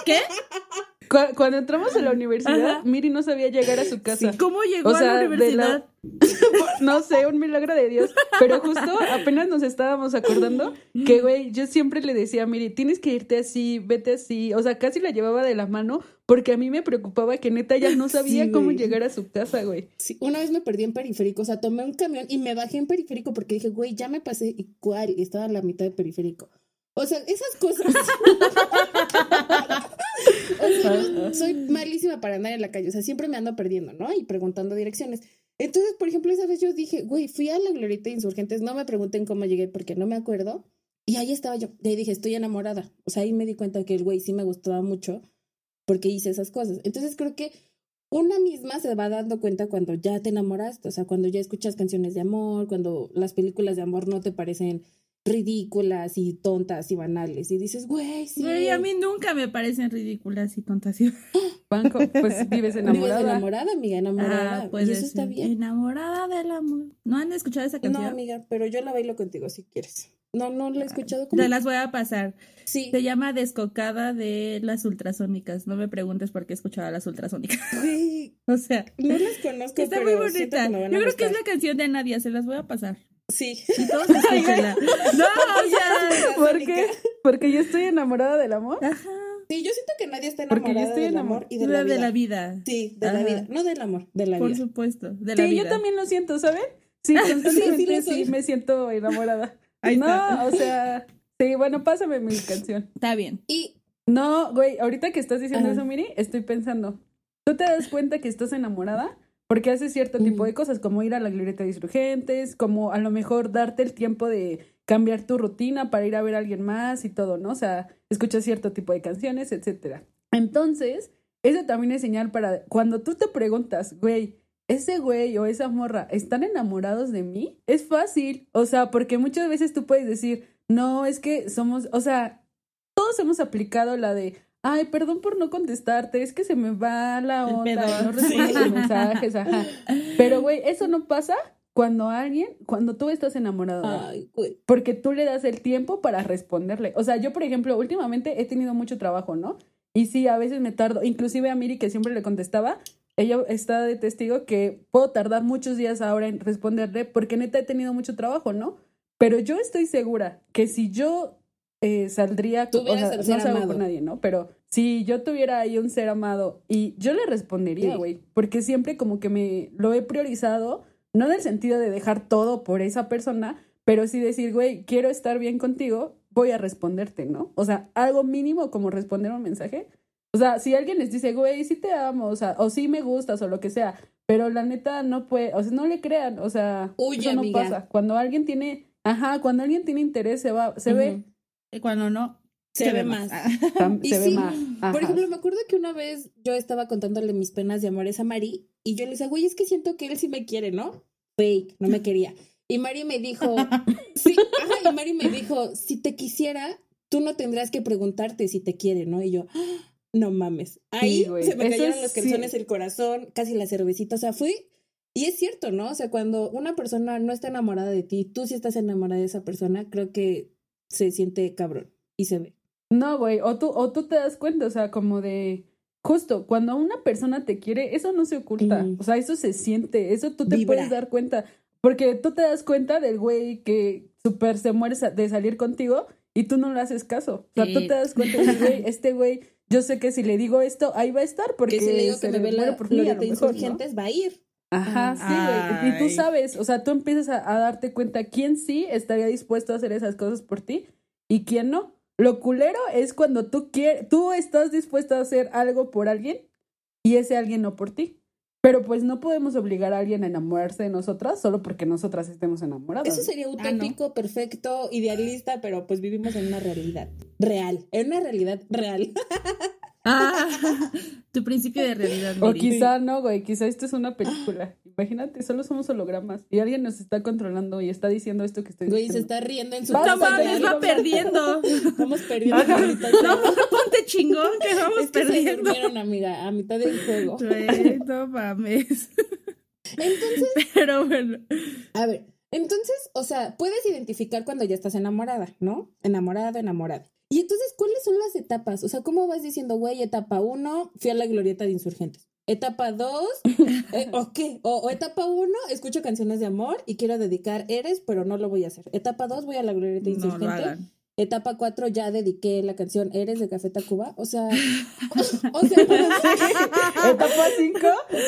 Speaker 4: ¿Qué?
Speaker 3: Cu- Cuando entramos a la universidad,
Speaker 4: Ajá.
Speaker 3: Miri no sabía llegar a su casa.
Speaker 4: ¿Cómo llegó
Speaker 3: O sea,
Speaker 4: a la universidad?
Speaker 3: No sé, un milagro de Dios. Pero justo apenas nos estábamos acordando que, güey, yo siempre le decía a Miri, tienes que irte así, vete así. O sea, casi la llevaba de la mano porque a mí me preocupaba que neta ya no sabía
Speaker 2: Sí,
Speaker 3: cómo
Speaker 2: güey.
Speaker 3: llegar a su casa, güey.
Speaker 2: Sí, una vez me perdí en periférico, o sea, tomé un camión y me bajé en periférico porque dije, güey, ya me pasé y cuál, y estaba a la mitad de periférico. O sea, esas cosas. o sea, yo soy malísima para andar en la calle, o sea, siempre me ando perdiendo, ¿no? Y preguntando direcciones. Entonces, por ejemplo, esa vez yo dije, güey, fui a la glorieta de insurgentes, no me pregunten cómo llegué porque no me acuerdo. Y ahí estaba yo. Y ahí dije, estoy enamorada. O sea, ahí me di cuenta que el güey sí me gustaba mucho porque hice esas cosas. Entonces creo que una misma se va dando cuenta cuando ya te enamoraste, o sea, cuando ya escuchas canciones de amor, cuando las películas de amor no te parecen ridículas y tontas y banales y dices, güey, sí.
Speaker 4: Güey, a mí nunca me parecen ridículas y tontas. y-
Speaker 3: Banco, pues vives enamorada.
Speaker 2: Vives enamorada, amiga, enamorada.
Speaker 4: Ah, puede
Speaker 2: y eso está bien.
Speaker 4: Enamorada del amor. ¿No han escuchado esa
Speaker 2: No,
Speaker 4: canción?
Speaker 2: amiga, pero yo la bailo contigo si quieres. No, no la he escuchado como.
Speaker 4: Te las voy a pasar.
Speaker 2: Sí.
Speaker 4: Se llama Descocada de las ultrasónicas. No me preguntes por qué he escuchado a las ultrasónicas.
Speaker 2: Güey,
Speaker 4: o sea,
Speaker 2: no las conozco,
Speaker 4: está muy
Speaker 2: pero
Speaker 4: bonita.
Speaker 2: que me
Speaker 4: Yo
Speaker 2: van a
Speaker 4: creo que es la canción de Nadia. Se las voy a pasar.
Speaker 2: Sí.
Speaker 4: Y todos escúchenla. no, o sea.
Speaker 3: ¿Por qué? Porque yo estoy enamorada del amor.
Speaker 4: Ajá.
Speaker 2: Sí, yo siento que nadie está
Speaker 3: Porque yo
Speaker 2: enamorada
Speaker 3: estoy
Speaker 2: del amor y de
Speaker 4: De
Speaker 2: la vida.
Speaker 4: la vida.
Speaker 2: Sí, de la vida. No del amor, de la
Speaker 4: Por
Speaker 2: vida.
Speaker 4: supuesto. De la
Speaker 3: Sí,
Speaker 4: vida.
Speaker 3: yo también lo siento, ¿saben? Sí,
Speaker 2: sí
Speaker 3: constantemente sí,
Speaker 2: soy.
Speaker 3: me siento enamorada.
Speaker 4: Ahí
Speaker 3: no,
Speaker 4: está.
Speaker 3: o sea, sí, bueno, pásame mi canción.
Speaker 4: Está bien.
Speaker 2: Y
Speaker 3: No, güey, ahorita que estás diciendo
Speaker 2: Ajá.
Speaker 3: eso, Miri, estoy pensando. ¿Tú te das cuenta que estás enamorada? Porque haces cierto tipo de cosas, como ir a la glorieta de insurgentes, como a lo mejor darte el tiempo de cambiar tu rutina para ir a ver a alguien más y todo, ¿no? O sea, escuchas cierto tipo de canciones, etcétera. Entonces, eso también es señal para cuando tú te preguntas, güey, ese güey o esa morra están enamorados de mí, es fácil, o sea, porque muchas veces tú puedes decir, no, es que somos, o sea, todos hemos aplicado la de, ay, perdón por no contestarte, es que se me va la onda, no respondo
Speaker 2: Sí.
Speaker 3: mensajes, ajá. Pero, güey, eso no pasa cuando alguien, cuando tú estás enamorado
Speaker 2: ay, güey.
Speaker 3: Porque tú le das el tiempo para responderle. O sea, yo, por ejemplo, últimamente he tenido mucho trabajo, ¿no? Y sí, a veces me tardo. Inclusive a Miri, que siempre le contestaba, ella está de testigo que puedo tardar muchos días ahora en responderle porque neta he tenido mucho trabajo, ¿no? Pero yo estoy segura que si yo eh, saldría, o
Speaker 2: Tuvieras
Speaker 3: sea, no salgo con nadie, ¿no? Pero si yo tuviera ahí un ser amado y yo le respondería,
Speaker 2: Sí.
Speaker 3: güey, porque siempre como que me lo he priorizado, no en el sentido de dejar todo por esa persona, pero sí decir, güey, quiero estar bien contigo, voy a responderte, ¿no? O sea, algo mínimo como responder un mensaje. O sea, si alguien les dice, güey, sí te amo, o sea, o sí me gustas, o lo que sea, pero la neta no puede, o sea, no le crean, o sea,
Speaker 2: Huye,
Speaker 3: eso no
Speaker 2: amiga.
Speaker 3: pasa. Cuando alguien tiene, ajá, cuando alguien tiene interés, se va, se ve,
Speaker 2: Ujú.
Speaker 4: Y Cuando no,
Speaker 2: Se, ve más. Y
Speaker 3: se ve
Speaker 2: sí,
Speaker 3: más.
Speaker 2: Por ejemplo, me acuerdo que una vez yo estaba contándole mis penas de amores a Mari y yo le decía, güey, es que siento que él sí me quiere, ¿no? Fake, no me quería. Y Mari me dijo, sí, ajá, y Mari me dijo, si te quisiera, tú no tendrías que preguntarte si te quiere, ¿no? Y yo, "Ah, no mames. Ahí
Speaker 3: Sí,
Speaker 2: se me
Speaker 3: Eso
Speaker 2: cayeron los
Speaker 3: sí.
Speaker 2: calzones, el corazón, casi la cervecita, o sea, fui. Y es cierto, ¿no? O sea, cuando una persona no está enamorada de ti, tú sí estás enamorada de esa persona, creo que se siente cabrón y se ve.
Speaker 3: No, güey, o tú, o tú te das cuenta, o sea, como de, justo, cuando una persona te quiere, eso no se oculta, o sea, eso se siente, eso tú te
Speaker 2: Vibra.
Speaker 3: puedes dar cuenta, porque tú te das cuenta del güey que súper se muere de salir contigo y tú no le haces caso, o sea, tú
Speaker 4: Sí.
Speaker 3: te das cuenta de, güey, este güey, yo sé que si le digo esto, ahí va a estar, porque
Speaker 2: que si le digo
Speaker 3: se
Speaker 2: que me ve la
Speaker 3: por lo
Speaker 2: Glorieta
Speaker 3: mejor, ¿no?
Speaker 2: Insurgentes, va a ir.
Speaker 3: Ajá, sí, güey. Y tú sabes, o sea, tú empiezas a, a darte cuenta quién sí estaría dispuesto a hacer esas cosas por ti y quién no. Lo culero es cuando tú quieres, tú estás dispuesto a hacer algo por alguien y ese alguien no por ti. Pero pues no podemos obligar a alguien a enamorarse de nosotras solo porque nosotras estemos enamoradas.
Speaker 2: Eso sería
Speaker 4: Ah, ¿no?
Speaker 2: utópico, perfecto, idealista, pero pues vivimos en una realidad real, en una realidad real.
Speaker 4: Ah, tu principio de realidad.
Speaker 3: O
Speaker 4: Miri.
Speaker 3: quizá no, güey, quizá esto es una película. Imagínate, solo somos hologramas y alguien nos está controlando y está diciendo esto que estoy
Speaker 2: Güey, se está riendo en su
Speaker 3: Vamos
Speaker 4: No
Speaker 3: a
Speaker 2: casa.
Speaker 4: mames, va perdiendo.
Speaker 2: Vamos perdiendo.
Speaker 3: Ajá.
Speaker 4: No, ponte chingón que vamos
Speaker 2: es que se
Speaker 4: perdiendo.
Speaker 2: durmieron, amiga, a mitad del juego.
Speaker 4: Güey, no mames.
Speaker 2: Entonces,
Speaker 4: Pero bueno.
Speaker 2: a ver, entonces, o sea, puedes identificar cuando ya estás enamorada, ¿no? Enamorado, enamorada. Y entonces, ¿cuáles son las etapas? O sea, ¿cómo vas diciendo, güey, etapa uno, fui a la glorieta de insurgentes? Etapa dos, eh, ¿o qué? O, o etapa uno, escucho canciones de amor y quiero dedicar Eres, pero no lo voy a hacer. Etapa dos, voy a la glorieta de
Speaker 4: No
Speaker 2: insurgentes.
Speaker 4: hagan.
Speaker 2: Etapa 4 ya dediqué la canción Eres de Café Tacuba. O sea, o sea,
Speaker 3: Etapa 5,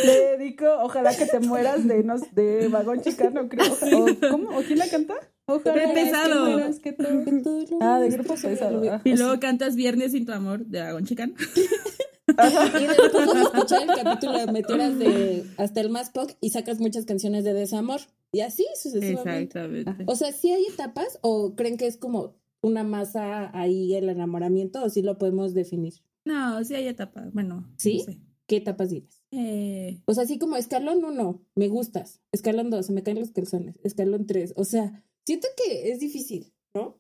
Speaker 3: le dedico, ojalá que te mueras de, nos, de vagón chicano, creo. O, ¿Cómo? ¿O quién la canta? Ojalá
Speaker 4: pesado.
Speaker 3: que que tú- Ah, de grupo pesado. ah.
Speaker 4: Y luego cantas Viernes sin tu amor de Agón Chican.
Speaker 2: Y después vas a escuchar el capítulo de Meteoras de hasta el más pop y sacas muchas canciones de desamor. Y así sucesivamente.
Speaker 4: Exactamente.
Speaker 2: O sea, ¿sí hay etapas o creen que es como una masa ahí el enamoramiento o sí lo podemos definir?
Speaker 4: No, sí hay etapas. Bueno,
Speaker 2: ¿Sí?
Speaker 4: no sé.
Speaker 2: ¿Qué etapas dices?
Speaker 4: Eh,
Speaker 2: O sea, así como escalón 1, me gustas. Escalón 2, se me caen los calzones. Escalón 3, o sea, siento que es difícil, ¿no?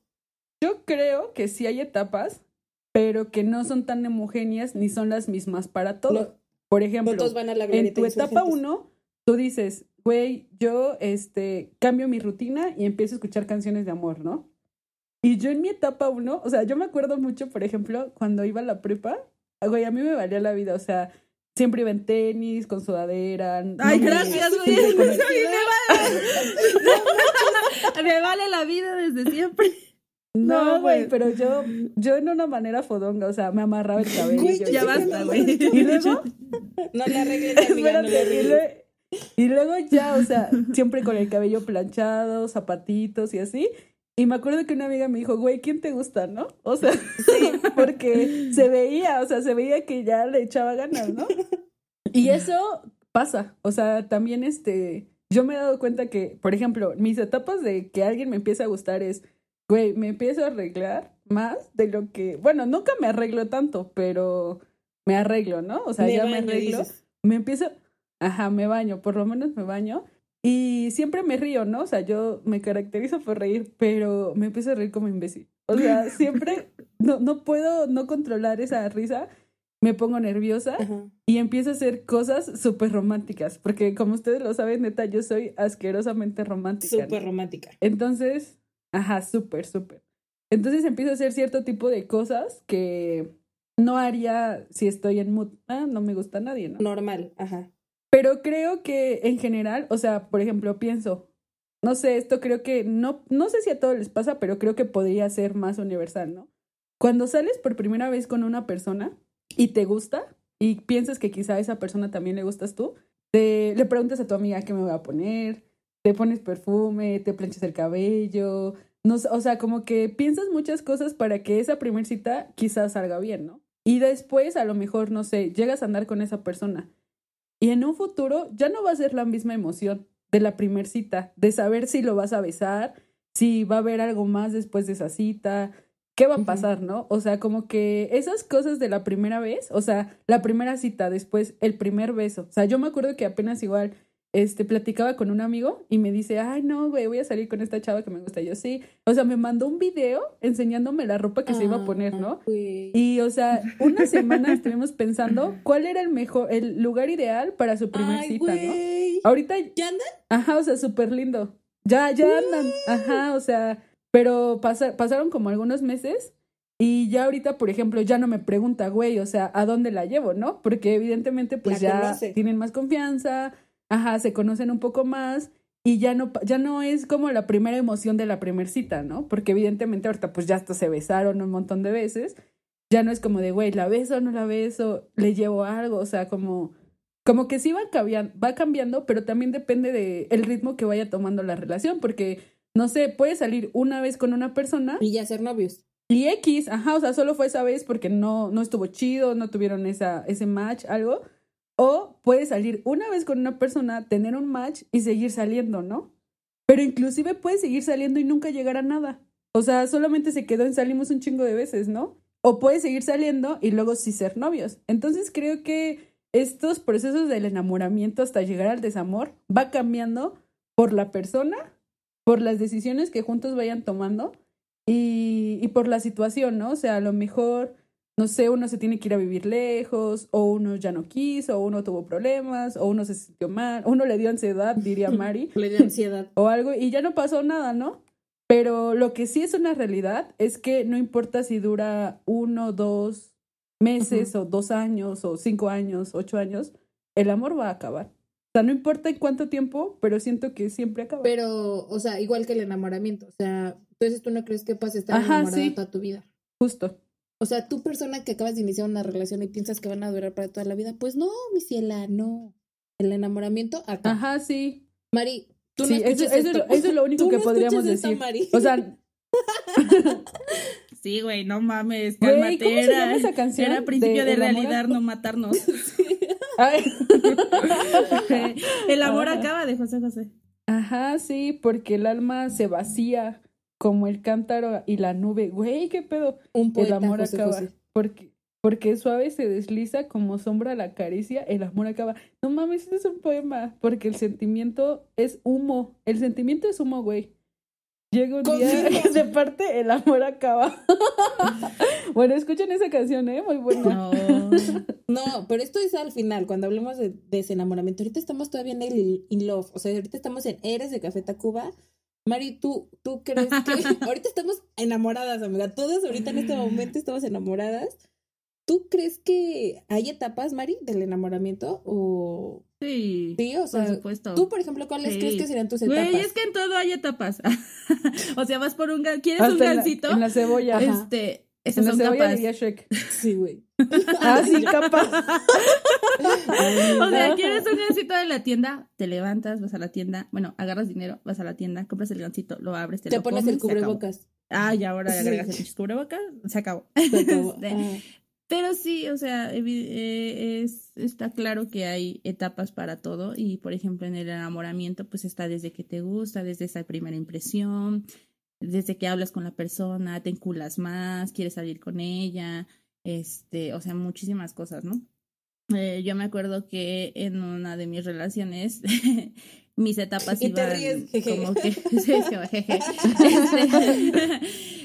Speaker 3: Yo creo que sí hay etapas, pero que no son tan homogéneas ni son las mismas para todos.
Speaker 2: No,
Speaker 3: Por ejemplo,
Speaker 2: todos van a la
Speaker 3: en tu etapa
Speaker 2: insurgentes.
Speaker 3: 1, tú dices, güey, yo este, cambio mi rutina y empiezo a escuchar canciones de amor, ¿no? Y yo en mi etapa 1, o sea, yo me acuerdo mucho, por ejemplo, cuando iba a la prepa, güey, a mí me valía la vida, o sea, siempre iba en tenis, con sudadera.
Speaker 4: Ay, gracias, güey. me vale la vida desde siempre.
Speaker 3: No, güey, pero yo, yo en una manera fodonga, o sea, me amarraba el cabello.
Speaker 2: Güey,
Speaker 4: Ya basta, güey.
Speaker 3: Y luego,
Speaker 2: No le arregles, amiga, no le arregles.
Speaker 3: y luego ya, o sea, siempre con el cabello planchado, zapatitos y así. Y me acuerdo que una amiga me dijo, güey, ¿quién te gusta, no? O sea, sí, porque se veía, o sea, se veía que ya le echaba ganas, ¿no? Y eso pasa, o sea, también este, yo me he dado cuenta que, por ejemplo, mis etapas de que alguien me empieza a gustar es, güey, me empiezo a arreglar más de lo que, bueno, nunca me arreglo tanto, pero me arreglo, ¿no? O sea,
Speaker 2: Me
Speaker 3: ya me arreglo,
Speaker 2: dices.
Speaker 3: me empiezo, ajá, me baño, por lo menos me baño. Y siempre me río, ¿no? O sea, yo me caracterizo por reír, pero me empiezo a reír como imbécil. O sea, siempre no, no puedo no controlar esa risa, me pongo nerviosa
Speaker 2: Ajá.
Speaker 3: y empiezo a hacer cosas súper románticas, porque como ustedes lo saben, neta, yo soy asquerosamente romántica. ¿no?
Speaker 2: Súper romántica.
Speaker 3: Entonces, ajá, súper, súper. Entonces empiezo a hacer cierto tipo de cosas que no haría si estoy en mood. Ah, no me gusta a nadie, ¿no?
Speaker 2: Normal, ajá.
Speaker 3: Pero creo que en general, o sea, por ejemplo, pienso, no sé, esto creo que no, no sé si a todos les pasa, pero creo que podría ser más universal, ¿no? Cuando sales por primera vez con una persona y te gusta y piensas que quizá a esa persona también le gustas tú, te, le preguntas a tu amiga qué me voy a poner, te pones perfume, te planchas el cabello, no, o sea, como que piensas muchas cosas para que esa primer cita quizás salga bien, ¿no? Y después, a lo mejor, no sé, llegas a andar con esa persona y en un futuro ya no va a ser la misma emoción de la primer cita, de saber si lo vas a besar, si va a haber algo más después de esa cita, qué va a pasar, ¿no? O sea, como que esas cosas de la primera vez, o sea, la primera cita, después el primer beso. O sea, yo me acuerdo que apenas igual este platicaba con un amigo y me dice, "Ay, no, güey, voy a salir con esta chava que me gusta." Yo sí. O sea, me mandó un video enseñándome la ropa que se iba a poner,
Speaker 2: Ah,
Speaker 3: ¿no?
Speaker 2: güey.
Speaker 3: Y, o sea, una semana estuvimos pensando cuál era el mejor, el lugar ideal para su primer
Speaker 2: Ay,
Speaker 3: cita, ¿no?
Speaker 2: güey.
Speaker 3: Ahorita,
Speaker 2: ¿Ya andan?
Speaker 3: ajá, o sea, súper lindo. Ya, ya andan, ajá, o sea, pero pasa- pasaron como algunos meses y ya ahorita, por ejemplo, ya no me pregunta, güey, o sea, ¿a dónde la llevo, no? Porque evidentemente, pues
Speaker 2: La
Speaker 3: ya
Speaker 2: conoce.
Speaker 3: tienen más confianza, ajá, se conocen un poco más y ya no, ya no es como la primera emoción de la primer cita, ¿no? Porque evidentemente ahorita pues ya hasta se besaron un montón de veces. Ya no es como de, güey, ¿la beso o no la beso? ¿Le llevo algo? O sea, como, como que sí va cambiando, va cambiando, pero también depende de el ritmo que vaya tomando la relación, porque, no sé, puede salir una vez con una persona
Speaker 2: Y ya ser novios.
Speaker 3: y X, ajá, o sea, solo fue esa vez porque no, no estuvo chido, no tuvieron esa, ese match, algo. O puede salir una vez con una persona, tener un match y seguir saliendo, ¿no? Pero inclusive puede seguir saliendo y nunca llegar a nada. O sea, solamente se quedó en salimos un chingo de veces, ¿no? O puede seguir saliendo y luego sí ser novios. Entonces creo que estos procesos del enamoramiento hasta llegar al desamor va cambiando por la persona, por las decisiones que juntos vayan tomando y, y por la situación, ¿no? O sea, a lo mejor, no sé, uno se tiene que ir a vivir lejos, o uno ya no quiso, o uno tuvo problemas, o uno se sintió mal, o uno le dio ansiedad, diría Mari,
Speaker 2: Le dio ansiedad.
Speaker 3: o algo, y ya no pasó nada, ¿no? Pero lo que sí es una realidad es que no importa si dura uno, dos meses, o dos años, o cinco años, ocho años, el amor va a acabar. O sea, no importa en cuánto tiempo, pero siento que siempre acaba.
Speaker 2: Pero, o sea, igual que el enamoramiento. O sea, entonces tú no crees que puedas estar
Speaker 3: Ajá,
Speaker 2: enamorada
Speaker 3: sí.
Speaker 2: toda tu vida.
Speaker 3: Justo.
Speaker 2: O sea, tú persona que acabas de iniciar una relación y piensas que van a durar para toda la vida, pues no, mi ciela, no. El enamoramiento acá.
Speaker 3: Ajá, sí.
Speaker 2: Mari, tú no
Speaker 3: Sí, eso-
Speaker 2: escuchas
Speaker 3: eso es lo-
Speaker 2: esto.
Speaker 3: eso es lo único que
Speaker 2: no
Speaker 3: podríamos decir.
Speaker 2: Mari.
Speaker 3: O sea,
Speaker 4: Sí, güey, no mames,
Speaker 3: Güey,
Speaker 4: cálmate.
Speaker 3: ¿cómo se
Speaker 4: era,
Speaker 3: llama esa canción
Speaker 4: Era principio
Speaker 3: de
Speaker 4: realidad, no matarnos.
Speaker 3: ay.
Speaker 4: El amor
Speaker 3: Ajá.
Speaker 4: acaba de José José.
Speaker 3: Ajá, sí, porque el alma se vacía como el cántaro y la nube. Güey, qué pedo.
Speaker 2: Un
Speaker 3: El
Speaker 2: poeta,
Speaker 3: amor
Speaker 2: José
Speaker 3: acaba.
Speaker 2: José.
Speaker 3: Porque, porque suave se desliza como sombra la caricia, el amor acaba. No mames, ese es un poema. Porque el sentimiento es humo. El sentimiento es humo, güey. Llega un día se parte, el amor acaba. bueno, escuchen esa canción, ¿eh? Muy buena.
Speaker 4: No.
Speaker 2: No, pero esto es al final, cuando hablemos de desenamoramiento. Ahorita estamos todavía en el in love. O sea, ahorita estamos en Eres de Café Tacuba. Mari, ¿tú, ¿tú crees que ahorita estamos enamoradas, amiga? Todas ahorita en este momento estamos enamoradas. ¿Tú crees que hay etapas, Mari, del enamoramiento? O
Speaker 4: Sí.
Speaker 2: sí, o
Speaker 4: Por
Speaker 2: sea,
Speaker 4: supuesto.
Speaker 2: tú, por ejemplo, ¿cuáles
Speaker 4: Sí.
Speaker 2: crees que serían tus etapas?
Speaker 4: Güey, es que en todo hay etapas. o sea, vas por un ¿Quieres un
Speaker 3: Hasta en la-
Speaker 4: gancito?
Speaker 3: En la, cebolla.
Speaker 4: Este,
Speaker 3: En
Speaker 4: esas
Speaker 3: la
Speaker 4: son
Speaker 3: cebolla
Speaker 4: capas.
Speaker 3: diría Shrek.
Speaker 2: Sí, güey.
Speaker 3: Ah, sí, capaz.
Speaker 4: O sea, ¿quieres un gancito de la tienda? Te levantas, vas a la tienda, bueno, agarras dinero, vas a la tienda, compras el gancito, lo abres, te,
Speaker 2: Te
Speaker 4: lo
Speaker 2: pones
Speaker 4: comes,
Speaker 2: el
Speaker 4: se acabó.
Speaker 2: cubrebocas.
Speaker 4: Ah, y ahora
Speaker 2: Sí.
Speaker 4: agregas el cubrebocas, se acabó.
Speaker 2: Se acabó.
Speaker 4: Este,
Speaker 2: Ah.
Speaker 4: Pero sí, o sea, eh, es, está claro que hay etapas para todo y, por ejemplo, en el enamoramiento, pues está desde que te gusta, desde esa primera impresión, desde que hablas con la persona, te enculas más, quieres salir con ella, este, o sea, muchísimas cosas, ¿no? Eh, yo me acuerdo que en una de mis relaciones mis etapas
Speaker 2: Y te
Speaker 4: iban
Speaker 2: ríes, jeje.
Speaker 4: como que jeje. Este,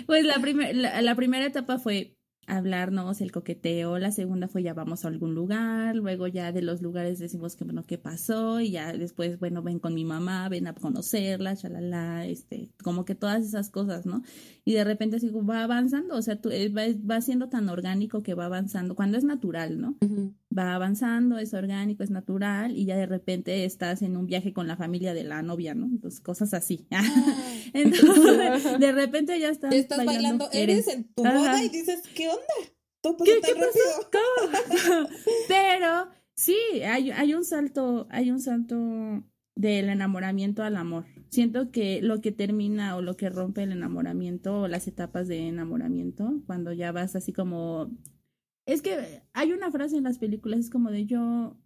Speaker 4: pues la, primer- la, la primera etapa fue hablarnos, el coqueteo, la segunda fue ya vamos a algún lugar, luego ya de los lugares decimos que bueno, qué pasó y ya después, bueno, ven con mi mamá, ven a conocerla, chalala, este, como que todas esas cosas, ¿no? Y de repente así va avanzando, o sea, tú, eh, va, va siendo tan orgánico que va avanzando, cuando es natural, ¿no? Va avanzando, es orgánico, es natural, y ya de repente estás en un viaje con la familia de la novia, ¿no? Entonces, cosas así. Entonces, de repente ya estás,
Speaker 2: estás bailando, eres en tu boda
Speaker 4: Ajá.
Speaker 2: y dices, ¿qué onda? Todo pasó
Speaker 4: ¿Qué-
Speaker 2: tan
Speaker 4: qué pasó? Pero sí, hay, hay un salto, hay un salto del enamoramiento al amor. Siento que lo que termina o lo que rompe el enamoramiento o las etapas de enamoramiento, cuando ya vas así como... Es que hay una frase en las películas, es como de yo...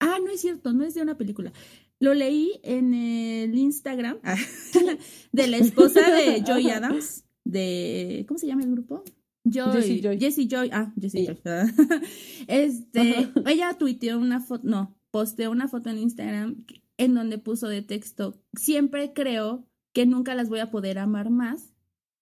Speaker 4: Ah, no es cierto, no es de una película. Lo leí en el Instagram de la esposa de Joy Adams, de... ¿Cómo se llama el grupo? Joy,
Speaker 3: Jessie Joy.
Speaker 4: Jessie Joy, ah, Jessie. Joy. este, ella tuiteó una foto, no, posteó una foto en Instagram en donde puso de texto, siempre creo que nunca las voy a poder amar más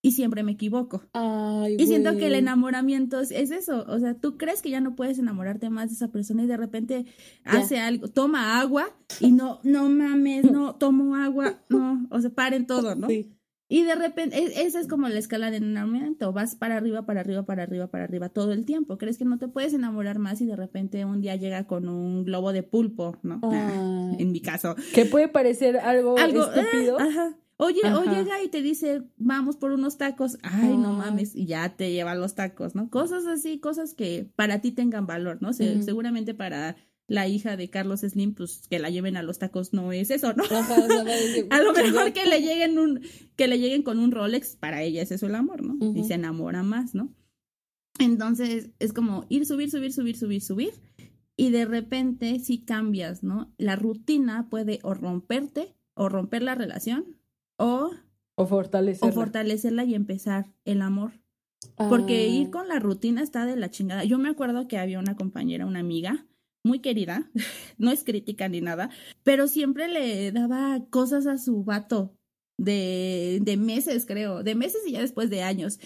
Speaker 4: y siempre me equivoco.
Speaker 2: Ay,
Speaker 4: Y siento que el enamoramiento es, es eso, o sea, tú crees que ya no puedes enamorarte más de esa persona y de repente
Speaker 2: Ya.
Speaker 4: hace algo, toma agua y no, no mames, no, tomo agua, no, o sea, paren todo, ¿no?
Speaker 2: Sí.
Speaker 4: Y de repente, e- esa es como la escala de enamoramiento. Vas para arriba, para arriba, para arriba, para arriba todo el tiempo. Crees que no te puedes enamorar más y de repente un día llega con un globo de pulpo, ¿no?
Speaker 2: Ay.
Speaker 4: En mi caso.
Speaker 3: Que puede parecer algo,
Speaker 4: Algo,
Speaker 3: estúpido.
Speaker 4: eh, ajá. Oye, o llega y te dice, vamos por unos tacos. Ay, no mames. Y ya te lleva los tacos, ¿no? Cosas así, cosas que para ti tengan valor, ¿no? Se-. Seguramente para la hija de Carlos Slim, pues que la lleven a los tacos no es eso, ¿no?
Speaker 2: Ajá, a
Speaker 4: lo
Speaker 2: chingón.
Speaker 4: mejor que le lleguen un, que le lleguen con un Rolex, para ella es eso el amor, ¿no? Y se enamora más, ¿no? Entonces es como ir, subir, subir, subir, subir, subir. Y de repente si cambias, ¿no? La rutina puede o romperte, o romper la relación, o,
Speaker 3: O fortalecer.
Speaker 4: o fortalecerla y empezar el amor. Porque
Speaker 2: Ah.
Speaker 4: ir con la rutina está de la chingada. Yo me acuerdo que había una compañera, una amiga, muy querida, no es crítica ni nada, pero siempre le daba cosas a su vato de, de meses, creo, de meses y ya después de años.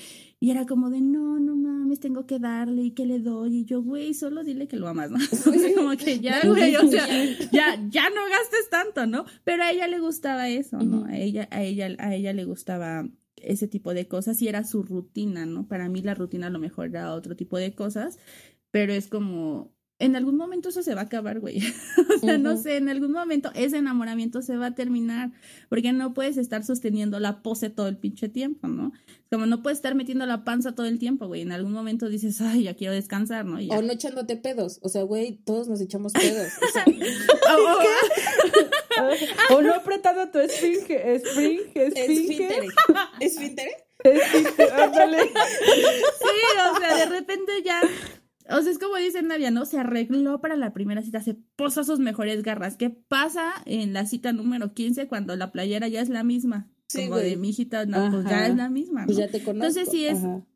Speaker 4: Y era como de, no, no mames, tengo que darle y que le doy. Y yo, güey, solo dile que lo amas, ¿no? O sea, como que ya, güey, o sea,
Speaker 2: ya.
Speaker 4: ya, no gastes tanto, ¿no? Pero a ella le gustaba eso, ¿no? A ella, a ella, a ella le gustaba ese tipo de cosas y era su rutina, ¿no? Para mí la rutina a lo mejor era otro tipo de cosas, pero es como, en algún momento eso se va a acabar, güey. o sea, no sé, en algún momento ese enamoramiento se va a terminar, porque no puedes estar sosteniendo la pose todo el pinche tiempo, ¿no? Como no puedes estar metiendo la panza todo el tiempo, güey. En algún momento dices, ay, ya quiero descansar, ¿no? Y ya.
Speaker 2: O no echándote pedos. O sea, güey, todos nos echamos pedos. O sea,
Speaker 3: o no apretando tu esfinge, esfinge,
Speaker 2: esfíntere.
Speaker 3: esfinge.
Speaker 2: ¿Esfíntere?
Speaker 3: ándale.
Speaker 4: Sí, o sea, de repente ya. O sea, es como dice Nadia, ¿no? Se arregló para la primera cita, se puso sus mejores garras. ¿Qué pasa en la cita número 15 cuando la playera ya es la misma?
Speaker 2: Sí,
Speaker 4: como
Speaker 2: güey.
Speaker 4: de mi hijita, no, pues ya es la misma. ¿no?
Speaker 2: Pues ya te conozco.
Speaker 4: Entonces sí es-
Speaker 2: Ajá.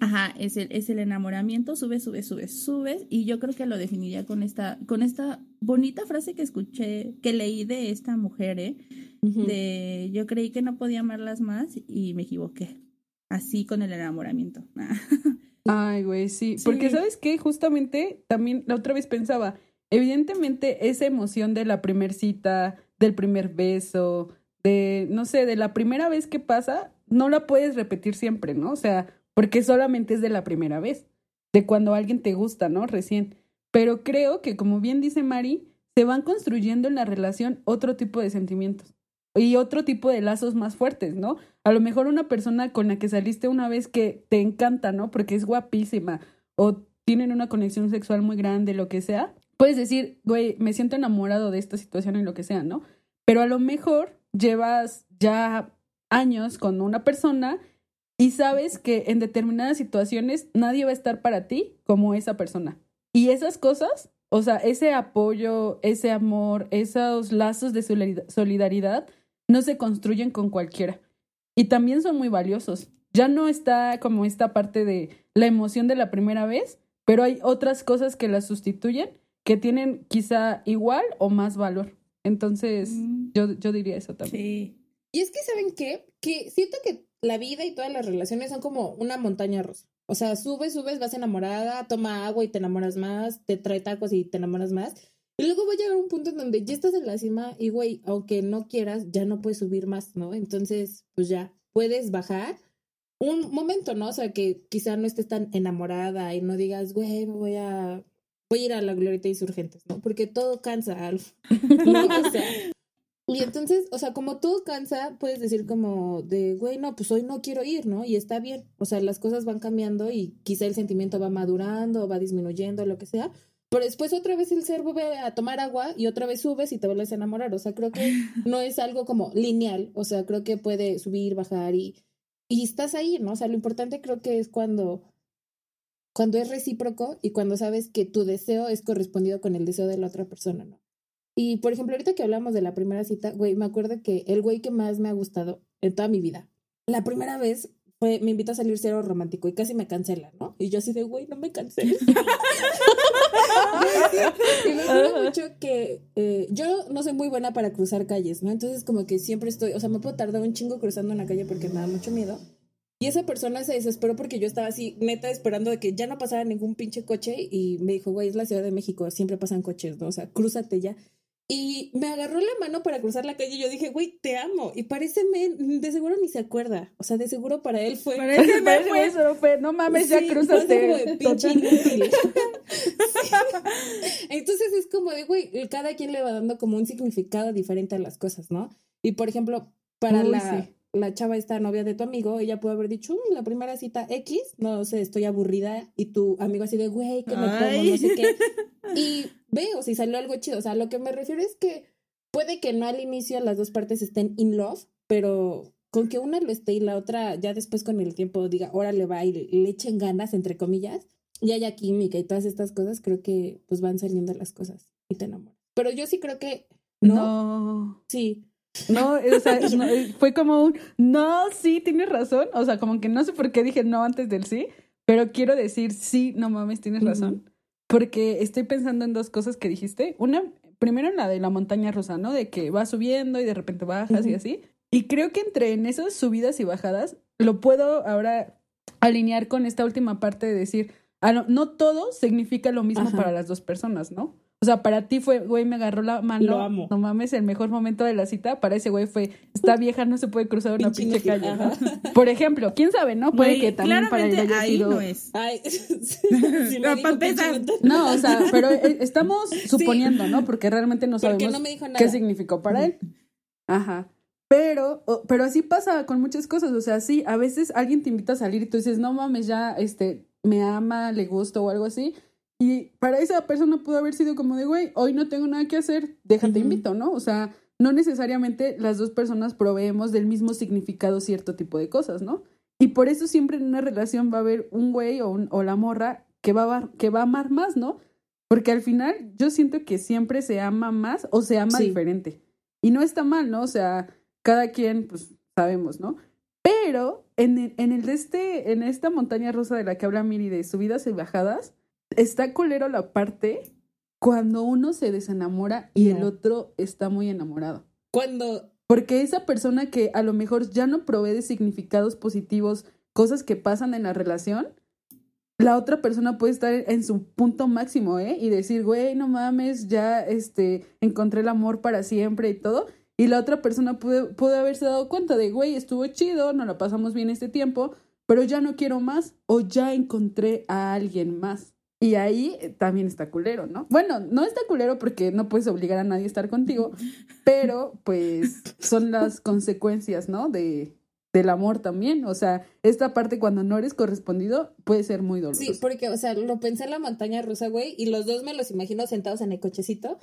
Speaker 4: Ajá, es el, es el enamoramiento, sube, sube, sube, sube. Y yo creo que lo definiría con esta, con esta bonita frase que escuché, que leí de esta mujer, ¿eh? De yo creí que no podía amarlas más y me equivoqué. Así con el enamoramiento.
Speaker 3: Ay, güey, sí.
Speaker 4: Sí.
Speaker 3: Porque, ¿sabes qué? Justamente también la otra vez pensaba, evidentemente esa emoción de la primer cita, del primer beso, de, no sé, de la primera vez que pasa, no la puedes repetir siempre, ¿no? O sea, porque solamente es de la primera vez, de cuando alguien te gusta, ¿no? Recién. Pero creo que, como bien dice Mari, se van construyendo en la relación otro tipo de sentimientos y otro tipo de lazos más fuertes, ¿no? A lo mejor una persona con la que saliste una vez que te encanta, ¿no? Porque es guapísima o tienen una conexión sexual muy grande, lo que sea. Puedes decir, güey, me siento enamorado de esta situación y lo que sea, ¿no? Pero a lo mejor llevas ya años con una persona y sabes que en determinadas situaciones nadie va a estar para ti como esa persona. Y esas cosas, o sea, ese apoyo, ese amor, esos lazos de solidar- solidaridad, no se construyen con cualquiera. Y también son muy valiosos. Ya no está como esta parte de la emoción de la primera vez, pero hay otras cosas que las sustituyen que tienen quizá igual o más valor. Entonces,
Speaker 4: Mm.
Speaker 3: yo, yo diría eso también.
Speaker 4: Sí.
Speaker 2: Y es que, ¿saben qué? Que siento que la vida y todas las relaciones son como una montaña rusa. O sea, subes, subes, vas enamorada, toma agua y te enamoras más, te trae tacos y te enamoras más. Y luego va a llegar un punto en donde ya estás en la cima y, güey, aunque no quieras, ya no puedes subir más, ¿no? Entonces, pues ya, puedes bajar un momento, ¿no? O sea, que quizá no estés tan enamorada y no digas, güey, me voy a, voy a ir a la glorieta insurgentes, ¿no? Porque todo cansa, Alf. ¿no? O sea, y entonces, o sea, como todo cansa, puedes decir como de, güey, no, pues hoy no quiero ir, ¿no? Y está bien. O sea, las cosas van cambiando y quizá el sentimiento va madurando, va disminuyendo, lo que sea. Pero después otra vez el ser vuelve a tomar agua y otra vez subes y te vuelves a enamorar. O sea, creo que no es algo como lineal. O sea, creo que puede subir, bajar y, y estás ahí, ¿no? O sea, lo importante creo que es cuando, cuando es recíproco y cuando sabes que tu deseo es correspondido con el deseo de la otra persona, ¿no? Y por ejemplo, ahorita que hablamos de la primera cita, güey, me acuerdo que el güey que más me ha gustado en toda mi vida, la primera vez fue, me invitó a salir cero romántico y casi me cancela, ¿no? Y yo así de, güey, no me canceles. y me acuerdo mucho que eh, yo no soy muy buena para cruzar calles, ¿no? Entonces como que siempre estoy, o sea, me puedo tardar un chingo cruzando una calle porque me da mucho miedo. Y esa persona se desesperó porque yo estaba así, neta, esperando de que ya no pasara ningún pinche coche. Y me dijo, güey, es la Ciudad de México, siempre pasan coches, ¿no? O sea, crúzate ya. Y me agarró la mano para cruzar la calle y yo dije, güey, te amo. Y parece men, de seguro ni se acuerda. O sea, de seguro para él fue.
Speaker 4: Parece
Speaker 3: Parece
Speaker 4: fue-
Speaker 3: eso, fue, no mames, ya
Speaker 2: Sí,
Speaker 3: crúzate.
Speaker 2: pinche inútil. Sí. Entonces es como de, güey, cada quien le va dando como un significado diferente a las cosas, ¿no? Y por ejemplo, para
Speaker 3: Uy,
Speaker 2: la,
Speaker 3: sí.
Speaker 2: La chava esta novia de tu amigo, ella puede haber dicho, "Mm, la primera cita X, no sé, estoy aburrida, y tu amigo así de, güey, que me pongo, no sé qué. Y veo si salió algo chido. O sea, lo que me refiero es que puede que no al inicio las dos partes estén in love, pero con que una lo esté y la otra ya después con el tiempo diga, órale va y le echen ganas, entre comillas, y haya química y todas estas cosas, creo que pues van saliendo las cosas y te enamoras. Pero yo sí creo que no,
Speaker 3: No.
Speaker 2: sí.
Speaker 3: No, o sea, no, fue como un, no, sí, tienes razón. O sea, como que no sé por qué dije no antes del sí, pero quiero decir sí, no mames, tienes razón. Porque estoy pensando en dos cosas que dijiste. Una, primero en la de la montaña rusa, ¿no? De que vas subiendo y de repente bajas y
Speaker 2: Ujú.
Speaker 3: así. Y creo que entre en esas subidas y bajadas, lo puedo ahora alinear con esta última parte de decir, no, no todo significa lo mismo
Speaker 2: Ajá.
Speaker 3: para las dos personas, ¿no? O sea, para ti fue, güey, me agarró la mano.
Speaker 2: Lo amo.
Speaker 3: No mames, el mejor momento de la cita. Para ese güey fue, esta vieja no se puede cruzar una
Speaker 2: Pinche
Speaker 3: calle. Por ejemplo, quién sabe, ¿no? Puede
Speaker 4: Güey,
Speaker 3: que también para él
Speaker 4: claramente
Speaker 3: haya
Speaker 4: ahí
Speaker 3: sido...
Speaker 4: no es.
Speaker 2: Ay, si
Speaker 4: No,
Speaker 3: o sea, pero eh, estamos suponiendo, ¿no? Porque realmente no
Speaker 2: Porque
Speaker 3: sabemos
Speaker 2: no me dijo nada.
Speaker 3: qué significó para él. Ajá. Pero, o- pero así pasa con muchas cosas. O sea, sí, a veces alguien te invita a salir y tú dices, no mames, ya, este, me ama, le gusto o algo así. Y para esa persona pudo haber sido como de, güey, hoy no tengo nada que hacer, déjate invito, ¿no? O sea, no necesariamente las dos personas proveemos del mismo significado cierto tipo de cosas, ¿no? Y por eso siempre en una relación va a haber un güey o, un- o la morra que va, a, que va a amar más, ¿no? Porque al final yo siento que siempre se ama más o se ama
Speaker 2: Sí.
Speaker 3: diferente. Y no está mal, ¿no? O sea, cada quien pues sabemos, ¿no? Pero en el, en el de este, en esta montaña rusa de la que habla Miri de subidas y bajadas, está culero la parte cuando uno se desenamora y el otro está muy enamorado.
Speaker 2: Cuando
Speaker 3: Porque esa persona que a lo mejor ya no provee de significados positivos, cosas que pasan en la relación, la otra persona puede estar en su punto máximo, ¿eh? Y decir, güey, no mames, ya este, encontré el amor para siempre y todo. Y la otra persona puede, puede haberse dado cuenta de, güey, estuvo chido, nos la pasamos bien este tiempo, pero ya no quiero más o ya encontré a alguien más. Y ahí también está culero, ¿no? Bueno, no está culero porque no puedes obligar a nadie a estar contigo, pero pues son las consecuencias, ¿no? De, del amor también. O sea, esta parte cuando no eres correspondido puede ser muy dolorosa.
Speaker 2: Sí, porque, o sea, lo pensé en la montaña rusa, güey, y los dos me los imagino sentados en el cochecito.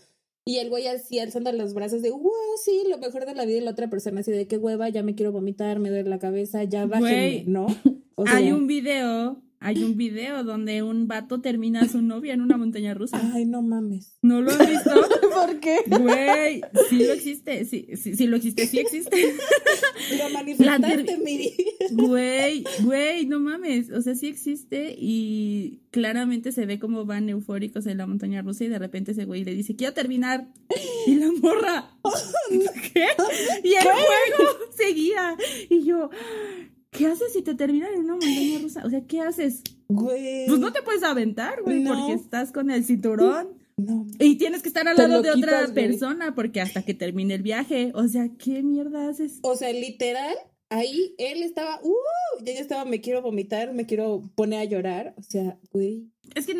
Speaker 2: Y el güey así alzando los brazos de, wow, sí, lo mejor de la vida. Y la otra persona así de, qué hueva, ya me quiero vomitar, me duele la cabeza, ya bájenme,
Speaker 4: Güey.
Speaker 2: ¿no? O sea,
Speaker 4: Hay un video, hay un video donde un vato termina a su novia en una montaña rusa.
Speaker 2: Ay, no mames.
Speaker 4: ¿No lo han visto?
Speaker 3: ¿Por qué?
Speaker 4: Güey, sí lo existe, sí, sí, sí lo existe, sí existe.
Speaker 2: Lo manifestaste, Miri.
Speaker 4: Güey, güey, no mames, o sea, sí existe y claramente se ve como van eufóricos en la montaña rusa y de repente ese güey le dice, quiero terminar. Y la morra, ¿qué? Y el juego seguía. Y yo, ¿qué haces si te terminan en una montaña rusa? O sea, ¿qué haces?
Speaker 2: Güey.
Speaker 4: Pues no te puedes aventar, güey,
Speaker 2: No.
Speaker 4: porque estás con el cinturón.
Speaker 2: No.
Speaker 4: Y tienes que estar al lado de otra
Speaker 3: güey.
Speaker 4: persona porque hasta que termine el viaje. O sea, ¿qué mierda haces?
Speaker 2: O sea, literal, ahí él estaba, uh, ya ya estaba, me quiero vomitar, me quiero poner a llorar. O sea, güey.
Speaker 4: Es que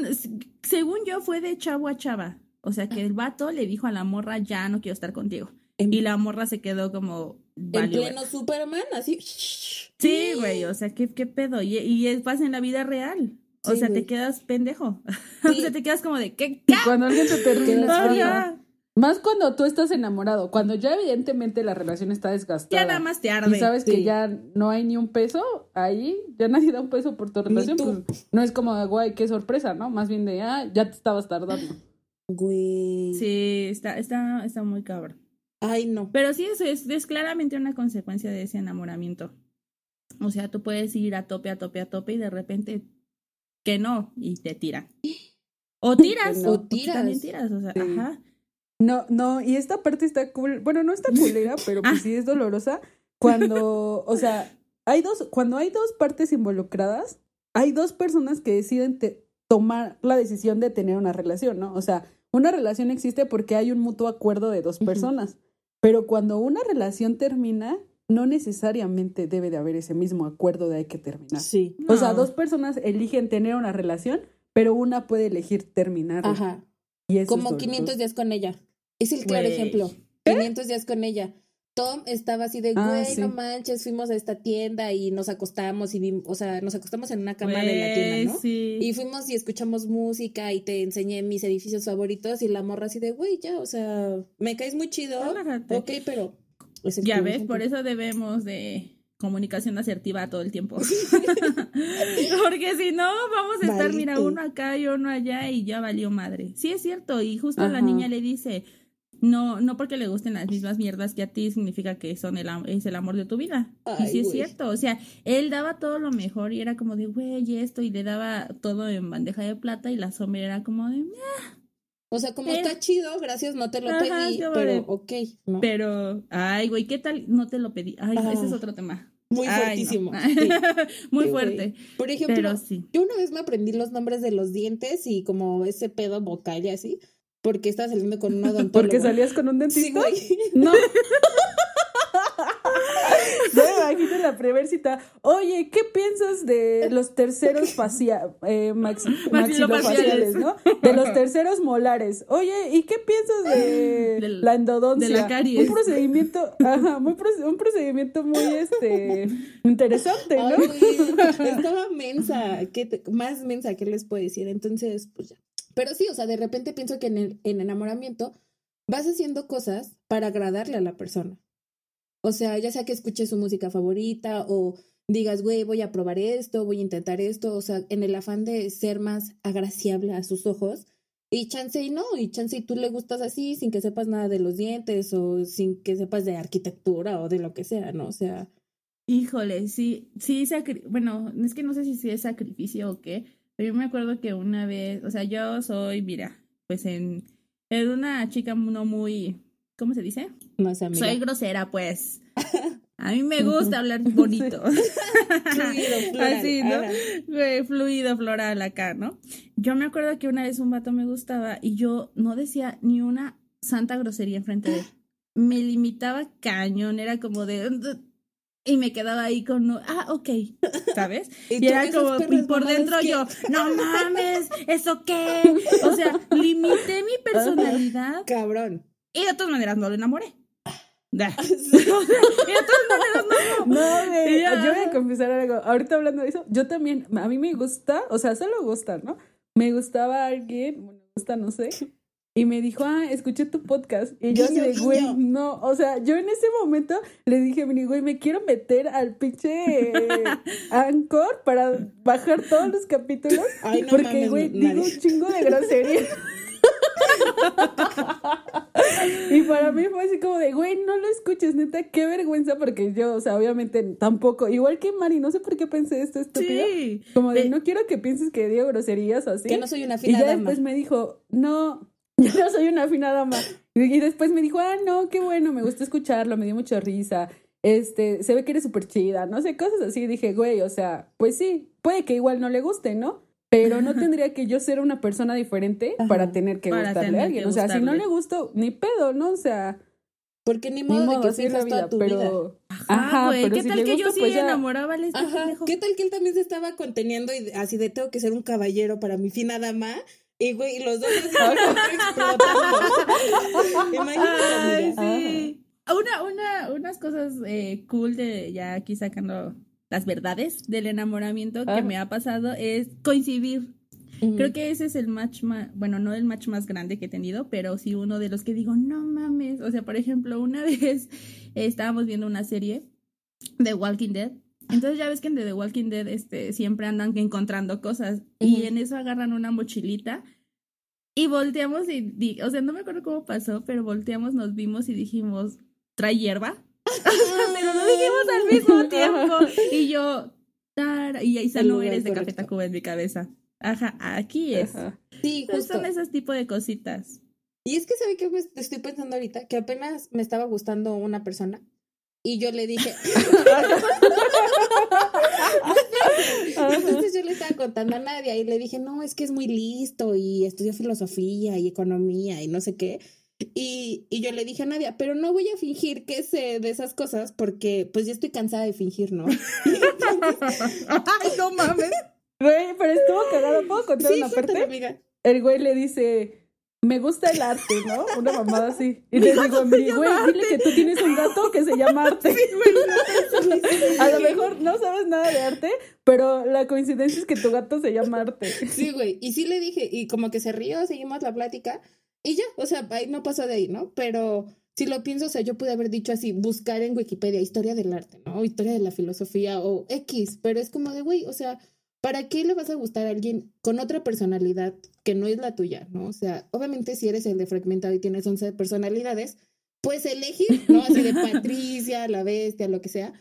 Speaker 4: según yo fue de chavo a chava. O sea, que el vato le dijo a la morra, ya no quiero estar contigo.
Speaker 2: En,
Speaker 4: Y la morra se quedó como...
Speaker 2: en
Speaker 4: "Valió
Speaker 2: pleno
Speaker 4: verga".
Speaker 2: Superman, así.
Speaker 4: Sí, güey, o sea, ¿qué, qué pedo? Y, y es- pasa en la vida real. O
Speaker 2: Sí,
Speaker 4: sea, te quedas pendejo. o
Speaker 2: Sí.
Speaker 4: sea, te quedas como de, ¿qué?
Speaker 3: Y cuando alguien te termina. Más cuando tú estás enamorado, cuando ya evidentemente la relación está desgastada.
Speaker 4: Ya nada más te arde.
Speaker 3: Y sabes
Speaker 2: Sí.
Speaker 3: que ya no hay ni un peso ahí, ya nadie da un peso por tu relación, pues no es como, guay, qué sorpresa, ¿no? Más bien de, ah, ya te estabas tardando.
Speaker 2: Güey.
Speaker 4: Sí, está, está, está muy cabrón.
Speaker 2: Ay, no.
Speaker 4: Pero sí, eso es, es claramente una consecuencia de ese enamoramiento. O sea, tú puedes ir a tope, a tope, a tope y de repente que no y te tiran. O tiras,
Speaker 3: no.
Speaker 4: o
Speaker 2: O tiras.
Speaker 4: también tiras, o sea,
Speaker 3: Sí.
Speaker 4: ajá.
Speaker 3: No, no, y esta parte está cool, bueno, no está culera, pero pues
Speaker 4: Ah.
Speaker 3: sí es dolorosa cuando, o sea, hay dos, cuando hay dos partes involucradas, hay dos personas que deciden te- tomar la decisión de tener una relación, ¿no? O sea, una relación existe porque hay un mutuo acuerdo de dos personas, pero cuando una relación termina, no necesariamente debe de haber ese mismo acuerdo de hay que terminar.
Speaker 2: Sí.
Speaker 3: O sea, dos personas eligen tener una relación, pero una puede elegir terminar.
Speaker 2: Ajá.
Speaker 3: Y eso es
Speaker 2: Como
Speaker 3: doloroso.
Speaker 2: 500 días con ella. Es el claro ejemplo. 500 días con ella. Tom estaba así de, güey,
Speaker 3: Ah, sí.
Speaker 2: no manches, fuimos a esta tienda y nos acostamos y vimos, o sea, nos acostamos en una cama de la tienda, ¿no?
Speaker 4: Güey, sí.
Speaker 2: Y fuimos y escuchamos música y te enseñé mis edificios favoritos y la morra así de, güey, ya, o sea, me caes muy chido.
Speaker 4: Relájate.
Speaker 2: Ok, pero...
Speaker 4: Ya ves, por eso debemos de comunicación asertiva todo el tiempo. Porque si no, vamos a estar, mira, uno acá y uno allá y ya valió madre. Sí, es cierto. Y justo la niña le dice, no, no porque le gusten las mismas mierdas que a ti significa que son el, es el amor de tu vida. y sí es
Speaker 2: güey.
Speaker 4: cierto. O sea, él daba todo lo mejor y era como de, güey, esto, y le daba todo en bandeja de plata y la sombra era como de,
Speaker 2: O sea, como está chido, gracias, no te lo
Speaker 4: Ajá,
Speaker 2: pedí, pero
Speaker 4: vale.
Speaker 2: ok, ¿no?
Speaker 4: pero, ay, güey, ¿qué tal? No te lo pedí. Ay,
Speaker 2: Ah.
Speaker 4: ese es otro tema.
Speaker 2: Muy
Speaker 4: Ay, no.
Speaker 2: fuertísimo. Sí.
Speaker 4: Muy
Speaker 2: Sí, güey.
Speaker 4: fuerte.
Speaker 2: Por ejemplo,
Speaker 4: Pero sí.
Speaker 2: yo una vez me aprendí los nombres de los dientes y como ese pedo vocal y así, porque estaba saliendo con un odontólogo.
Speaker 3: Porque salías con un
Speaker 2: Sí,
Speaker 3: dentista.
Speaker 2: güey.
Speaker 3: No. No me imagino la primera cita. Oye, ¿qué piensas de los terceros facia, eh, max- maxilofaciales, ¿no? De los terceros molares. Oye, ¿y qué piensas de la endodoncia?
Speaker 4: de la caries.
Speaker 3: Un procedimiento, ajá, muy un procedimiento muy este interesante, ¿no?
Speaker 2: Estaba mensa, ¿qué te- más mensa, ¿qué les puedo decir? Entonces, pues ya. Pero sí, o sea, de repente pienso que en el en enamoramiento vas haciendo cosas para agradarle a la persona. O sea, ya sea que escuches su música favorita o digas, güey, voy a probar esto, voy a intentar esto, o sea, en el afán de ser más agraciable a sus ojos. Y chance no, y chance tú le gustas así sin que sepas nada de los dientes o sin que sepas de arquitectura o de lo que sea, ¿no? O sea,
Speaker 4: Híjole, sí, sí, bueno, es que no sé si es sacrificio o qué, pero yo me acuerdo que una vez, o sea, yo soy, mira, pues en, en una chica no muy, ¿cómo se dice?
Speaker 2: No sé, amiga.
Speaker 4: Soy grosera, pues. A mí me gusta hablar bonito.
Speaker 2: Fluido, floral,
Speaker 4: Así, ¿no? fluido, floral acá, ¿no? Yo me acuerdo que una vez un vato me gustaba y yo no decía ni una santa grosería enfrente de él. Me limitaba cañón, era como de... Y me quedaba ahí con... Ah, ok, ¿sabes?
Speaker 2: Y
Speaker 4: era como, y por dentro
Speaker 2: que-
Speaker 4: yo, no mames, ¿eso qué? O sea, limité mi personalidad
Speaker 2: Cabrón.
Speaker 4: y de todas maneras no lo enamoré. Da. y de todas maneras no.
Speaker 3: No,
Speaker 4: Ya.
Speaker 3: yo voy a confesar algo. Ahorita hablando de eso, yo también, a mí me gusta, o sea, solo gusta, ¿no? Me gustaba alguien, me gusta, no sé, y me dijo, ah, escuché tu podcast. Y yo así de, güey, no, o sea, yo en ese momento le dije, güey, me quiero meter al pinche Anchor para bajar todos los capítulos.
Speaker 2: Ay, no
Speaker 3: porque, güey,
Speaker 2: no,
Speaker 3: digo un chingo de grosería. y para mí fue así como de, güey, no lo escuches, neta, qué vergüenza, porque yo, o sea, obviamente tampoco, igual que Mari, no sé por qué pensé esto estúpido.
Speaker 4: Sí.
Speaker 3: Como de, no quiero que pienses que digo groserías o así.
Speaker 2: Que no soy una
Speaker 3: y
Speaker 2: fina
Speaker 3: ya
Speaker 2: dama.
Speaker 3: después me dijo, no, yo no soy una fina dama. Y y después me dijo, ah, no, qué bueno, me gusta escucharlo, me dio mucha risa. Este, se ve que eres súper chida, no sé, cosas así. Dije, güey, o sea, pues sí, puede que igual no le guste, ¿no? Pero no tendría que yo ser una persona diferente
Speaker 2: Ajá.
Speaker 3: para tener que
Speaker 4: Para
Speaker 3: gustarle
Speaker 4: tener
Speaker 3: a alguien. O sea, si no le gusto, ni pedo, ¿no? O sea,
Speaker 2: Porque ni
Speaker 3: ni
Speaker 2: modo,
Speaker 3: modo,
Speaker 2: de que
Speaker 3: así es la
Speaker 2: fijas toda
Speaker 3: vida.
Speaker 2: tu vida.
Speaker 3: Pero,
Speaker 4: Ah, güey,
Speaker 3: pero
Speaker 4: ¿qué
Speaker 3: si
Speaker 4: tal que yo sí
Speaker 3: pues ya.
Speaker 4: enamoraba a este
Speaker 2: Ajá. ¿Qué tal que él también se estaba conteniendo y así de tengo que ser un caballero para mi fina dama? Y güey, los dos explotando. Imagínate,
Speaker 4: Ay, sí. Una, una, unas cosas eh, cool de ya aquí sacando las verdades del enamoramiento que
Speaker 3: Ajá.
Speaker 4: me ha pasado es coincidir. Creo que ese es el match más, bueno, no el match más grande que he tenido, pero sí uno de los que digo, no mames. O sea, por ejemplo, una vez eh, estábamos viendo una serie de Walking Dead. Entonces ya ves que en The Walking Dead este, siempre andan encontrando cosas y
Speaker 2: Ujú.
Speaker 4: en eso agarran una mochilita y volteamos y, o sea, no me acuerdo cómo pasó, pero volteamos, nos vimos y dijimos, ¿trae hierba? pero lo dijimos al mismo tiempo y yo, "Tara", y ahí
Speaker 2: lugar
Speaker 4: eres de Café. Tacuba en mi cabeza. Ajá, aquí es.
Speaker 3: Ajá.
Speaker 2: Sí, justo.
Speaker 4: Son esos tipos de cositas.
Speaker 2: Y es que, ¿sabe qué me estoy pensando ahorita? Que apenas me estaba gustando una persona y yo le dije... Entonces yo le estaba contando a Nadia y le dije, no, es que es muy listo y estudió filosofía y economía y no sé qué. Y, y yo le dije a Nadia, pero no voy a fingir que sé de esas cosas porque pues ya estoy cansada de fingir, ¿no?
Speaker 4: Ay, no mames.
Speaker 3: Güey, pero estuvo cagado. ¿Puedo contar
Speaker 2: Sí,
Speaker 3: una
Speaker 2: cuéntame,
Speaker 3: parte?
Speaker 2: amiga.
Speaker 3: el güey le dice, me gusta el arte, ¿no? Una mamada así. Y le digo, "Mi güey, dile que tú tienes un gato que se llama arte. A lo mejor no sabes nada de arte, pero la coincidencia es que tu gato se llama arte.
Speaker 2: Sí, güey. Y sí le dije, y como que se rió, seguimos la plática y ya, o sea, ahí no pasó de ahí, ¿no? Pero si lo pienso, o sea, yo pude haber dicho así, buscar en Wikipedia historia del arte, ¿no? O historia de la filosofía o X, pero es como de, güey, o sea, ¿para qué le vas a gustar a alguien con otra personalidad que no es la tuya, ¿no? O sea, obviamente si eres el de fragmentado y tienes 11 personalidades, puedes elegir, ¿no? Así de Patricia, la bestia, lo que sea.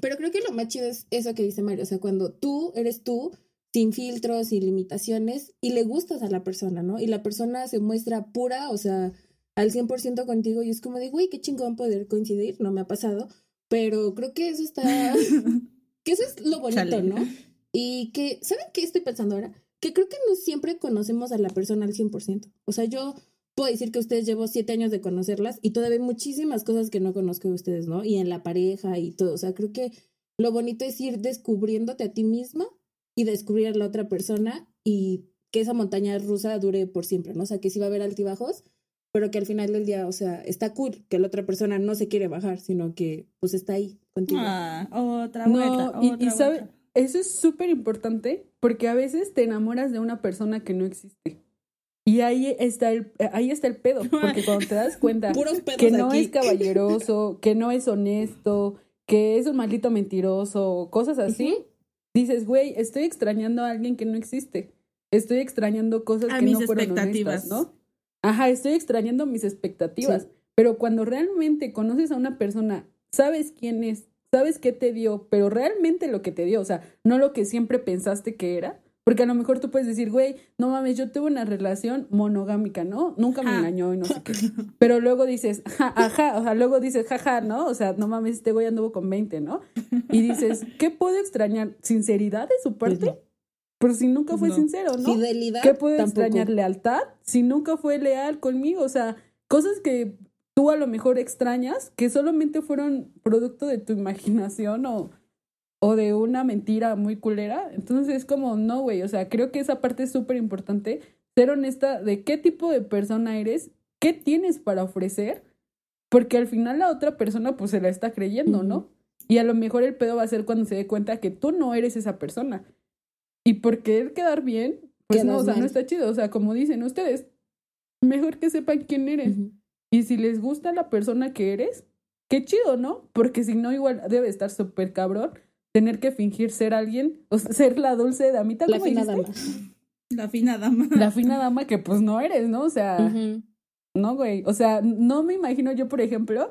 Speaker 2: Pero creo que lo más chido es eso que dice Mario, o sea, cuando tú eres tú, sin filtros, sin limitaciones, y le gustas a la persona, ¿no? Y la persona se muestra pura, o sea, al 100% contigo, y es como de, güey, qué chingón poder coincidir, no me ha pasado, pero creo que eso está, que eso es lo bonito,
Speaker 4: Chale.
Speaker 2: ¿no? Y que, ¿saben qué estoy pensando ahora? Que creo que no siempre conocemos a la persona al 100%. O sea, yo puedo decir que ustedes llevo siete años de conocerlas y todavía hay muchísimas cosas que no conozco de ustedes, ¿no? Y en la pareja y todo. O sea, creo que lo bonito es ir descubriéndote a ti misma y descubrir a la otra persona y que esa montaña rusa dure por siempre, ¿no? O sea, que sí va a haber altibajos, pero que al final del día, o sea, está cool que la otra persona no se quiere bajar, sino que pues está ahí contigo.
Speaker 4: Ah, otra
Speaker 3: No,
Speaker 4: vuelta.
Speaker 3: y,
Speaker 4: otra
Speaker 3: y sabe,
Speaker 4: vuelta.
Speaker 3: Eso es súper importante porque a veces te enamoras de una persona que no existe. Y ahí está el, ahí está el pedo, porque cuando te das cuenta que no
Speaker 2: aquí.
Speaker 3: es caballeroso, que no es honesto, que es un maldito mentiroso, cosas así, dices, güey, estoy extrañando a alguien que no existe. Estoy extrañando cosas
Speaker 4: A
Speaker 3: que
Speaker 4: mis
Speaker 3: no fueron
Speaker 4: expectativas.
Speaker 3: honestas, ¿no? Ajá, estoy extrañando mis expectativas.
Speaker 2: Sí.
Speaker 3: Pero cuando realmente conoces a una persona, sabes quién es, sabes qué te dio, pero realmente lo que te dio, o sea, no lo que siempre pensaste que era. Porque a lo mejor tú puedes decir, güey, no mames, yo tuve una relación monogámica, ¿no? Nunca me
Speaker 4: Ajá.
Speaker 3: engañó y no sé qué. Pero luego dices, "Ja, ajá, o sea, luego dices, jaja, ¿no? O sea, no mames, este güey anduvo con 20, ¿no? Y dices, ¿qué puedo extrañar? ¿Sinceridad de su parte?
Speaker 2: Pues no.
Speaker 3: Pero si nunca fue
Speaker 4: No.
Speaker 3: sincero, ¿no?
Speaker 2: Fidelidad.
Speaker 3: ¿Qué puede
Speaker 2: tampoco.
Speaker 3: extrañar? ¿Lealtad? Si nunca fue leal conmigo. O sea, cosas que tú a lo mejor extrañas, que solamente fueron producto de tu imaginación o, o de una mentira muy culera. Entonces es como, no, güey. O sea, creo que esa parte es súper importante. Ser honesta de qué tipo de persona eres, qué tienes para ofrecer, porque al final la otra persona pues se la está creyendo, ¿no? Y a lo mejor el pedo va a ser cuando se dé cuenta que tú no eres esa persona. Y por querer quedar bien, pues no, o sea,
Speaker 2: mal.
Speaker 3: no está chido. O sea, como dicen ustedes, mejor que sepan quién eres. Y si les gusta la persona que eres, qué chido, ¿no? Porque si no, igual debe estar súper cabrón tener que fingir ser alguien, o sea, ser la dulce damita,
Speaker 2: La
Speaker 3: ¿cómo
Speaker 2: fina
Speaker 3: dijiste?
Speaker 2: dama.
Speaker 4: La fina dama.
Speaker 3: La fina dama que pues no eres, ¿no? O sea, no, güey. O sea, no me imagino yo, por ejemplo,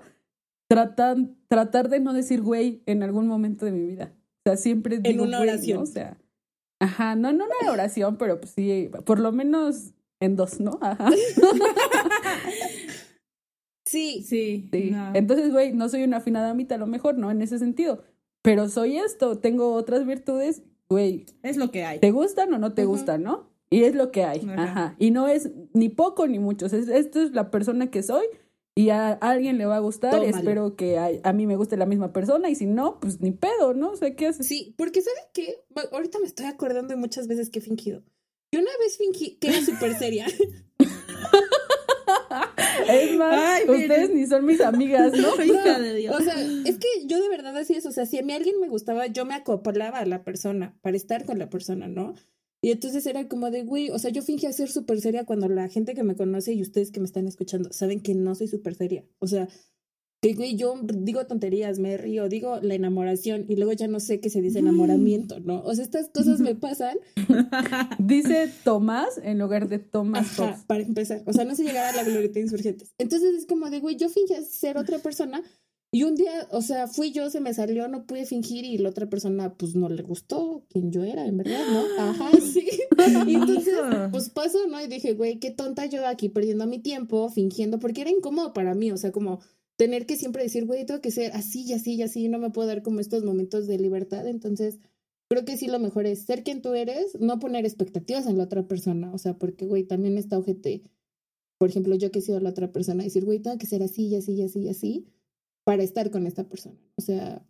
Speaker 3: tratar, tratar de no decir güey en algún momento de mi vida. O sea, siempre digo
Speaker 2: una
Speaker 3: güey,
Speaker 2: oración.
Speaker 3: ¿no? O sea, ajá, no en una oración, pero pues sí, por lo menos en dos, ¿no? Ajá.
Speaker 2: Sí,
Speaker 4: Sí.
Speaker 3: Sí.
Speaker 4: no.
Speaker 3: Entonces, güey, no soy una fina damita, a lo mejor, ¿no? En ese sentido. Pero soy esto, tengo otras virtudes, güey,
Speaker 4: Es lo que hay.
Speaker 3: ¿te gustan o no te
Speaker 2: Ujú.
Speaker 3: gustan, no? Y es lo que hay.
Speaker 4: Ajá.
Speaker 3: Ajá. Y no es ni poco ni mucho. Es- esto es la persona que soy y a alguien le va a gustar.
Speaker 2: Tómalo.
Speaker 3: Espero que a, a mí me guste la misma persona y si no, pues ni pedo, ¿no? O sea, ¿qué haces?
Speaker 2: sí, porque ¿saben qué? Ahorita me estoy acordando de muchas veces que he fingido. Yo una vez fingí que era súper seria.
Speaker 3: Es más,
Speaker 4: Ay, miren.
Speaker 3: ustedes ni son mis amigas, ¿no?
Speaker 4: Hija de Dios.
Speaker 2: O sea, es que yo de verdad así es. O sea, si a mí alguien me gustaba, yo me acoplaba a la persona para estar con la persona, ¿no? Y entonces era como de, güey, o sea, yo fingía ser súper seria cuando la gente que me conoce y ustedes que me están escuchando saben que no soy súper seria. O sea, que, güey, yo digo tonterías, me río, digo la enamoración y luego ya no sé qué se dice enamoramiento, ¿no? O sea, estas cosas me pasan
Speaker 3: Dice Tomás en lugar de Tomás
Speaker 2: Ajá, para empezar. O sea, no se llegara a la glorieta de insurgentes. Entonces es como de, güey, yo fingía ser otra persona y un día, o sea, fui yo, se me salió, no pude fingir y la otra persona, pues no le gustó quien yo era, en verdad, ¿no? Ajá, sí. Y entonces, pues pasó, ¿no? Y dije, güey, qué tonta yo aquí perdiendo mi tiempo, fingiendo, porque era incómodo para mí, o sea, como tener que siempre decir, güey, tengo que ser así y así y así, no me puedo dar como estos momentos de libertad. Entonces, creo que sí lo mejor es ser quien tú eres, no poner expectativas en la otra persona, o sea, porque, güey, también está ojete, por ejemplo, yo que he sido la otra persona, decir, güey, tengo que ser así y así y así y así para estar con esta persona. O sea,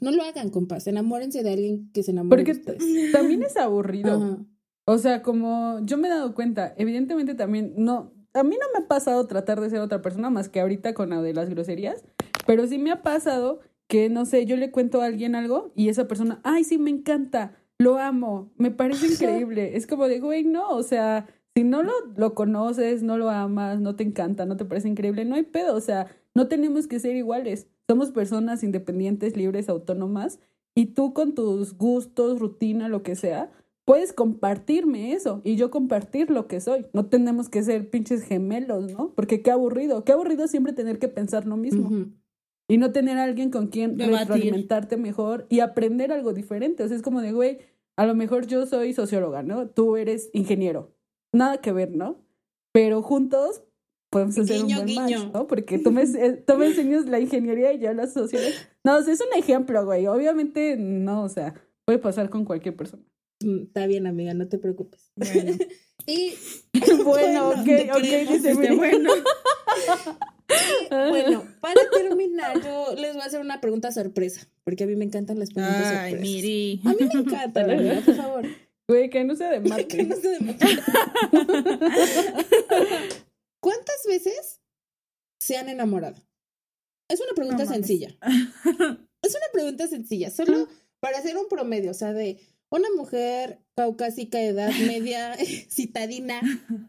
Speaker 2: no lo hagan, compas, enamórense de alguien que se enamore
Speaker 3: Porque
Speaker 2: de ustedes.
Speaker 3: t- también es aburrido.
Speaker 2: Ajá.
Speaker 3: O sea, como yo me he dado cuenta, evidentemente también no, a mí no me ha pasado tratar de ser otra persona más que ahorita con la de las groserías, pero sí me ha pasado que, no sé, yo le cuento a alguien algo y esa persona, ay, sí, me encanta, lo amo, me parece increíble. Es como de, güey, no, o sea, si no lo, lo conoces, no lo amas, no te encanta, no te parece increíble, no hay pedo, o sea, no tenemos que ser iguales. Somos personas independientes, libres, autónomas, y tú con tus gustos, rutina, lo que sea, puedes compartirme eso y yo compartir lo que soy. No tenemos que ser pinches gemelos, ¿no? Porque qué aburrido, qué aburrido siempre tener que pensar lo mismo y no tener a alguien con quien
Speaker 4: Debatir.
Speaker 3: retroalimentarte mejor y aprender algo diferente. O sea, es como de, güey, a lo mejor yo soy socióloga, ¿no? Tú eres ingeniero. Nada que ver, ¿no? Pero juntos podemos hacer
Speaker 2: Guiño,
Speaker 3: un buen
Speaker 2: guiño.
Speaker 3: match, ¿no? Porque tú me, eh, tú me enseñas la ingeniería y yo la sociología. No, o sea, es un ejemplo, güey. Obviamente, no, o sea, puede pasar con cualquier persona.
Speaker 2: Mm, Está bien, amiga, no te preocupes.
Speaker 4: Bueno,
Speaker 2: Y
Speaker 3: bueno, ok,
Speaker 2: te
Speaker 3: ok,
Speaker 2: creemos,
Speaker 3: dice
Speaker 2: este,
Speaker 3: Miri.
Speaker 4: bueno.
Speaker 2: Bueno, para terminar, yo les voy a hacer una pregunta sorpresa, porque a mí me encantan las preguntas
Speaker 4: Ay,
Speaker 2: sorpresas.
Speaker 4: Miri.
Speaker 2: A mí me encantan, amiga, por favor.
Speaker 3: Güey, que no sea de
Speaker 2: que no se demuestre. ¿Cuántas veces se han enamorado? Es una pregunta
Speaker 4: No
Speaker 2: sencilla. Es una pregunta sencilla, solo para hacer un promedio, o sea, de una mujer caucásica, edad media, citadina,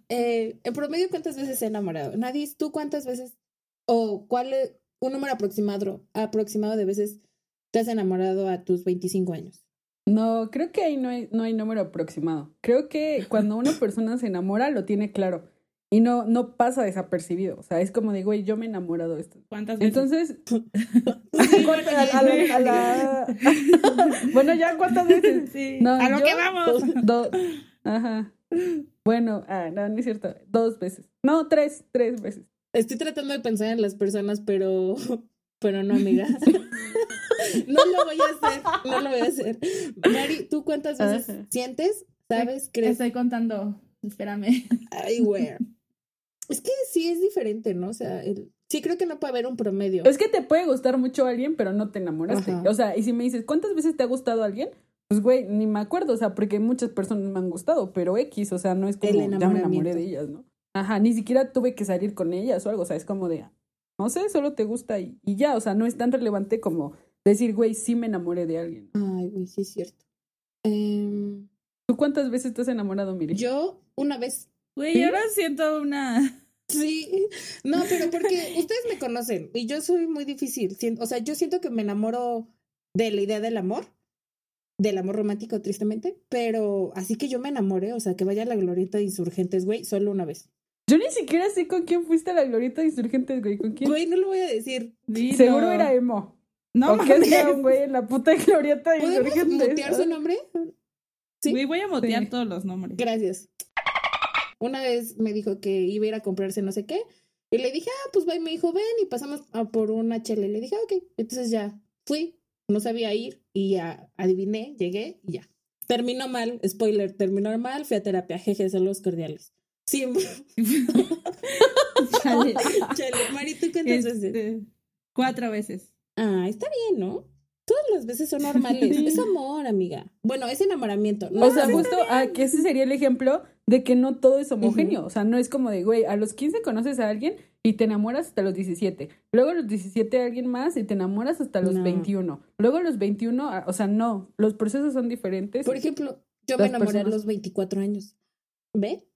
Speaker 2: eh, en promedio, ¿cuántas veces se ha enamorado? Nadie, ¿tú cuántas veces o cuál es un número aproximado, aproximado de veces te has enamorado a tus 25 años?
Speaker 3: No, creo que ahí no hay, no hay número aproximado. Creo que cuando una persona se enamora lo tiene claro. Y no, no pasa desapercibido. O sea, es como de, güey, yo me he enamorado de esto.
Speaker 4: ¿Cuántas veces?
Speaker 3: Entonces, a- a la- a la- bueno, ya cuántas veces.
Speaker 4: Sí.
Speaker 3: No,
Speaker 4: a lo
Speaker 3: yo-
Speaker 4: que vamos.
Speaker 3: Dos. Ajá. Bueno, ah, no, no es cierto. Dos veces. No, tres, tres veces.
Speaker 2: Estoy tratando de pensar en las personas, pero, pero no, amiga. no lo voy a hacer, no lo voy a hacer. Mari, ¿tú cuántas veces
Speaker 3: Ajá.
Speaker 2: sientes, sabes, crees?
Speaker 4: Estoy contando. Espérame.
Speaker 2: Ay, güey. Es que sí es diferente, ¿no? O sea, el- sí creo que no puede haber un promedio.
Speaker 3: Es que te puede gustar mucho alguien, pero no te enamoraste.
Speaker 2: Ajá.
Speaker 3: O sea, y si me dices, ¿cuántas veces te ha gustado alguien? Pues, güey, ni me acuerdo, o sea, porque muchas personas me han gustado, pero X, o sea, no es como, ya me enamoré de ellas, ¿no? Ajá, ni siquiera tuve que salir con ellas o algo, o sea, es como de, no sé, solo te gusta y, y ya, o sea, no es tan relevante como decir, güey, sí me enamoré de alguien.
Speaker 2: Ay, güey, sí es cierto. Em,
Speaker 3: ¿Tú cuántas veces te has enamorado, Miri?
Speaker 2: yo una vez
Speaker 4: Güey, yo ahora siento una.
Speaker 2: Sí, no, pero porque ustedes me conocen y yo soy muy difícil. O sea, yo siento que me enamoro de la idea del amor, del amor romántico, tristemente, pero así que yo me enamoré, o sea, que vaya a la glorieta de insurgentes, güey, solo una vez.
Speaker 3: Yo ni siquiera sé con quién fuiste a la glorieta de insurgentes, güey, ¿con quién?
Speaker 2: Güey, no lo voy a decir.
Speaker 3: Seguro era emo.
Speaker 4: No,
Speaker 3: ¿O qué sea un güey en la puta glorieta de
Speaker 2: ¿Podemos
Speaker 3: insurgentes?
Speaker 2: mutear su nombre? Sí.
Speaker 4: Güey, voy a motear
Speaker 3: Sí.
Speaker 4: todos los nombres.
Speaker 2: Gracias. Una vez me dijo que iba a ir a comprarse no sé qué. Y le dije, ah, pues va. Y me dijo, ven y pasamos a por una chela. Y le dije, ah, ok. Entonces ya fui. No sabía ir. Y ya adiviné, llegué y ya. Terminó mal. Spoiler, terminó mal. Fui a terapia. Jeje, saludos cordiales. Sí.
Speaker 4: Chale.
Speaker 2: Chale. Mari, ¿tú cuántas veces?
Speaker 4: Este, cuatro veces.
Speaker 2: Ah, está bien, ¿no? Todas las veces son normales. Es amor, amiga. Bueno, es enamoramiento. No,
Speaker 3: O sea, justo ah, que ese sería el ejemplo de que no todo es homogéneo. O sea, no es como de, güey, a los 15 conoces a alguien y te enamoras hasta los 17. Luego a los 17 a alguien más y te enamoras hasta los
Speaker 2: No.
Speaker 3: 21. Luego a los 21, ah, o sea, no, los procesos son diferentes.
Speaker 2: Por ejemplo, yo me enamoré a los 24 años. ¿Ve?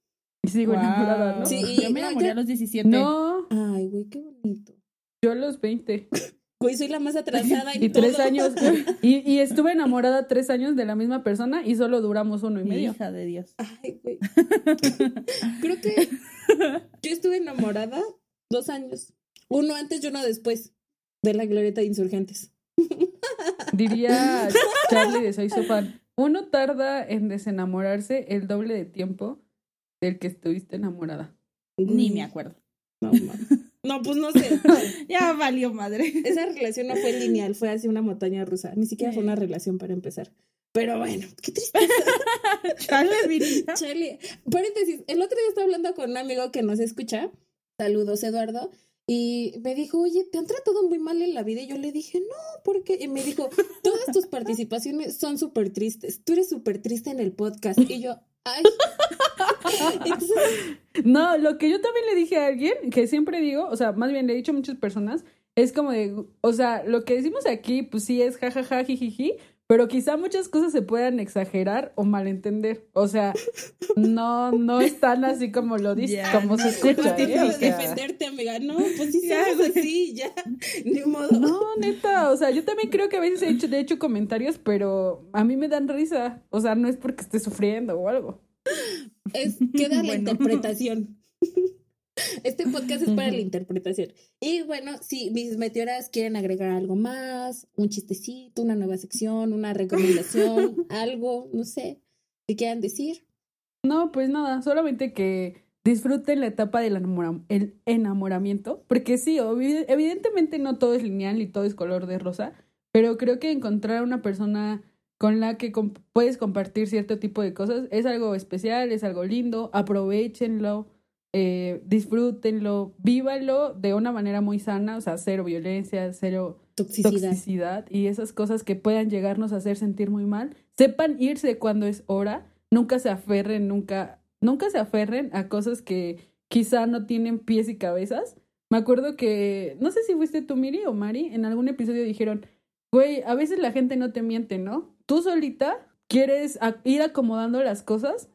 Speaker 3: Y sigo enamorada, ¿no?
Speaker 2: Sí,
Speaker 4: Yo me
Speaker 2: no,
Speaker 4: enamoré
Speaker 2: yo-
Speaker 4: a los 17.
Speaker 3: No,
Speaker 2: Ay, güey, qué bonito.
Speaker 3: yo a los 20.
Speaker 2: Güey, soy la más atrasada y,
Speaker 3: Y tres
Speaker 2: todo.
Speaker 3: años. Y, y estuve enamorada tres años de la misma persona y solo duramos uno y medio.
Speaker 4: Hija de Dios.
Speaker 2: Ay, güey. Creo que yo estuve enamorada dos años. Uno antes y uno después de la glorieta de insurgentes.
Speaker 3: Diría Charlie de Soy su fan. Uno tarda en desenamorarse el doble de tiempo del que estuviste enamorada.
Speaker 4: Ni me acuerdo.
Speaker 2: No, mames. No, pues no sé.
Speaker 4: Ya valió madre.
Speaker 2: Esa relación no fue lineal, fue así una montaña rusa. Ni siquiera fue una relación para empezar. Pero bueno, qué triste.
Speaker 4: Chale,
Speaker 2: paréntesis, el otro día estaba hablando con un amigo que nos escucha, saludos Eduardo, y me dijo, oye, ¿te han tratado muy mal en la vida? Y yo le dije, no, ¿por qué? Y me dijo, todas tus participaciones son súper tristes, tú eres súper triste en el podcast. Y yo, ay.
Speaker 3: No, lo que yo también le dije a alguien, que siempre digo, o sea, más bien le he dicho a muchas personas, es como de, o sea, lo que decimos aquí, pues sí es jajaja, jijiji, pero quizá muchas cosas se puedan exagerar o malentender. O sea, no, no es tan así como lo dice, como
Speaker 4: no
Speaker 3: se escucha. ¿eh? O
Speaker 2: tienes que
Speaker 3: sea,
Speaker 2: defenderte, amiga. No, pues sí,
Speaker 4: Ya,
Speaker 2: así, ya, ni modo.
Speaker 3: No, neta, o sea, yo también creo que a veces he hecho, de hecho comentarios, pero a mí me dan risa. O sea, no es porque esté sufriendo o algo.
Speaker 2: Es, queda la interpretación. Este podcast es para la interpretación. Y bueno, si mis meteoras quieren agregar algo más, un chistecito, una nueva sección, una recomendación, algo, no sé, que quieran decir.
Speaker 3: No, pues nada, solamente que disfruten la etapa del enamora- el enamoramiento, porque sí, evidentemente no todo es lineal y todo es color de rosa, pero creo que encontrar una persona con la que puedes compartir cierto tipo de cosas es algo especial, es algo lindo, aprovechenlo, eh, disfrútenlo, vívanlo de una manera muy sana, o sea, cero violencia, cero
Speaker 2: Toxicidad.
Speaker 3: toxicidad y esas cosas que puedan llegarnos a hacer sentir muy mal. Sepan irse cuando es hora, nunca se aferren, nunca, nunca se aferren a cosas que quizá no tienen pies y cabezas. Me acuerdo que, no sé si fuiste tú, Miri o Mari, en algún episodio dijeron, güey, a veces la gente no te miente, ¿no? Tú solita quieres ir acomodando las cosas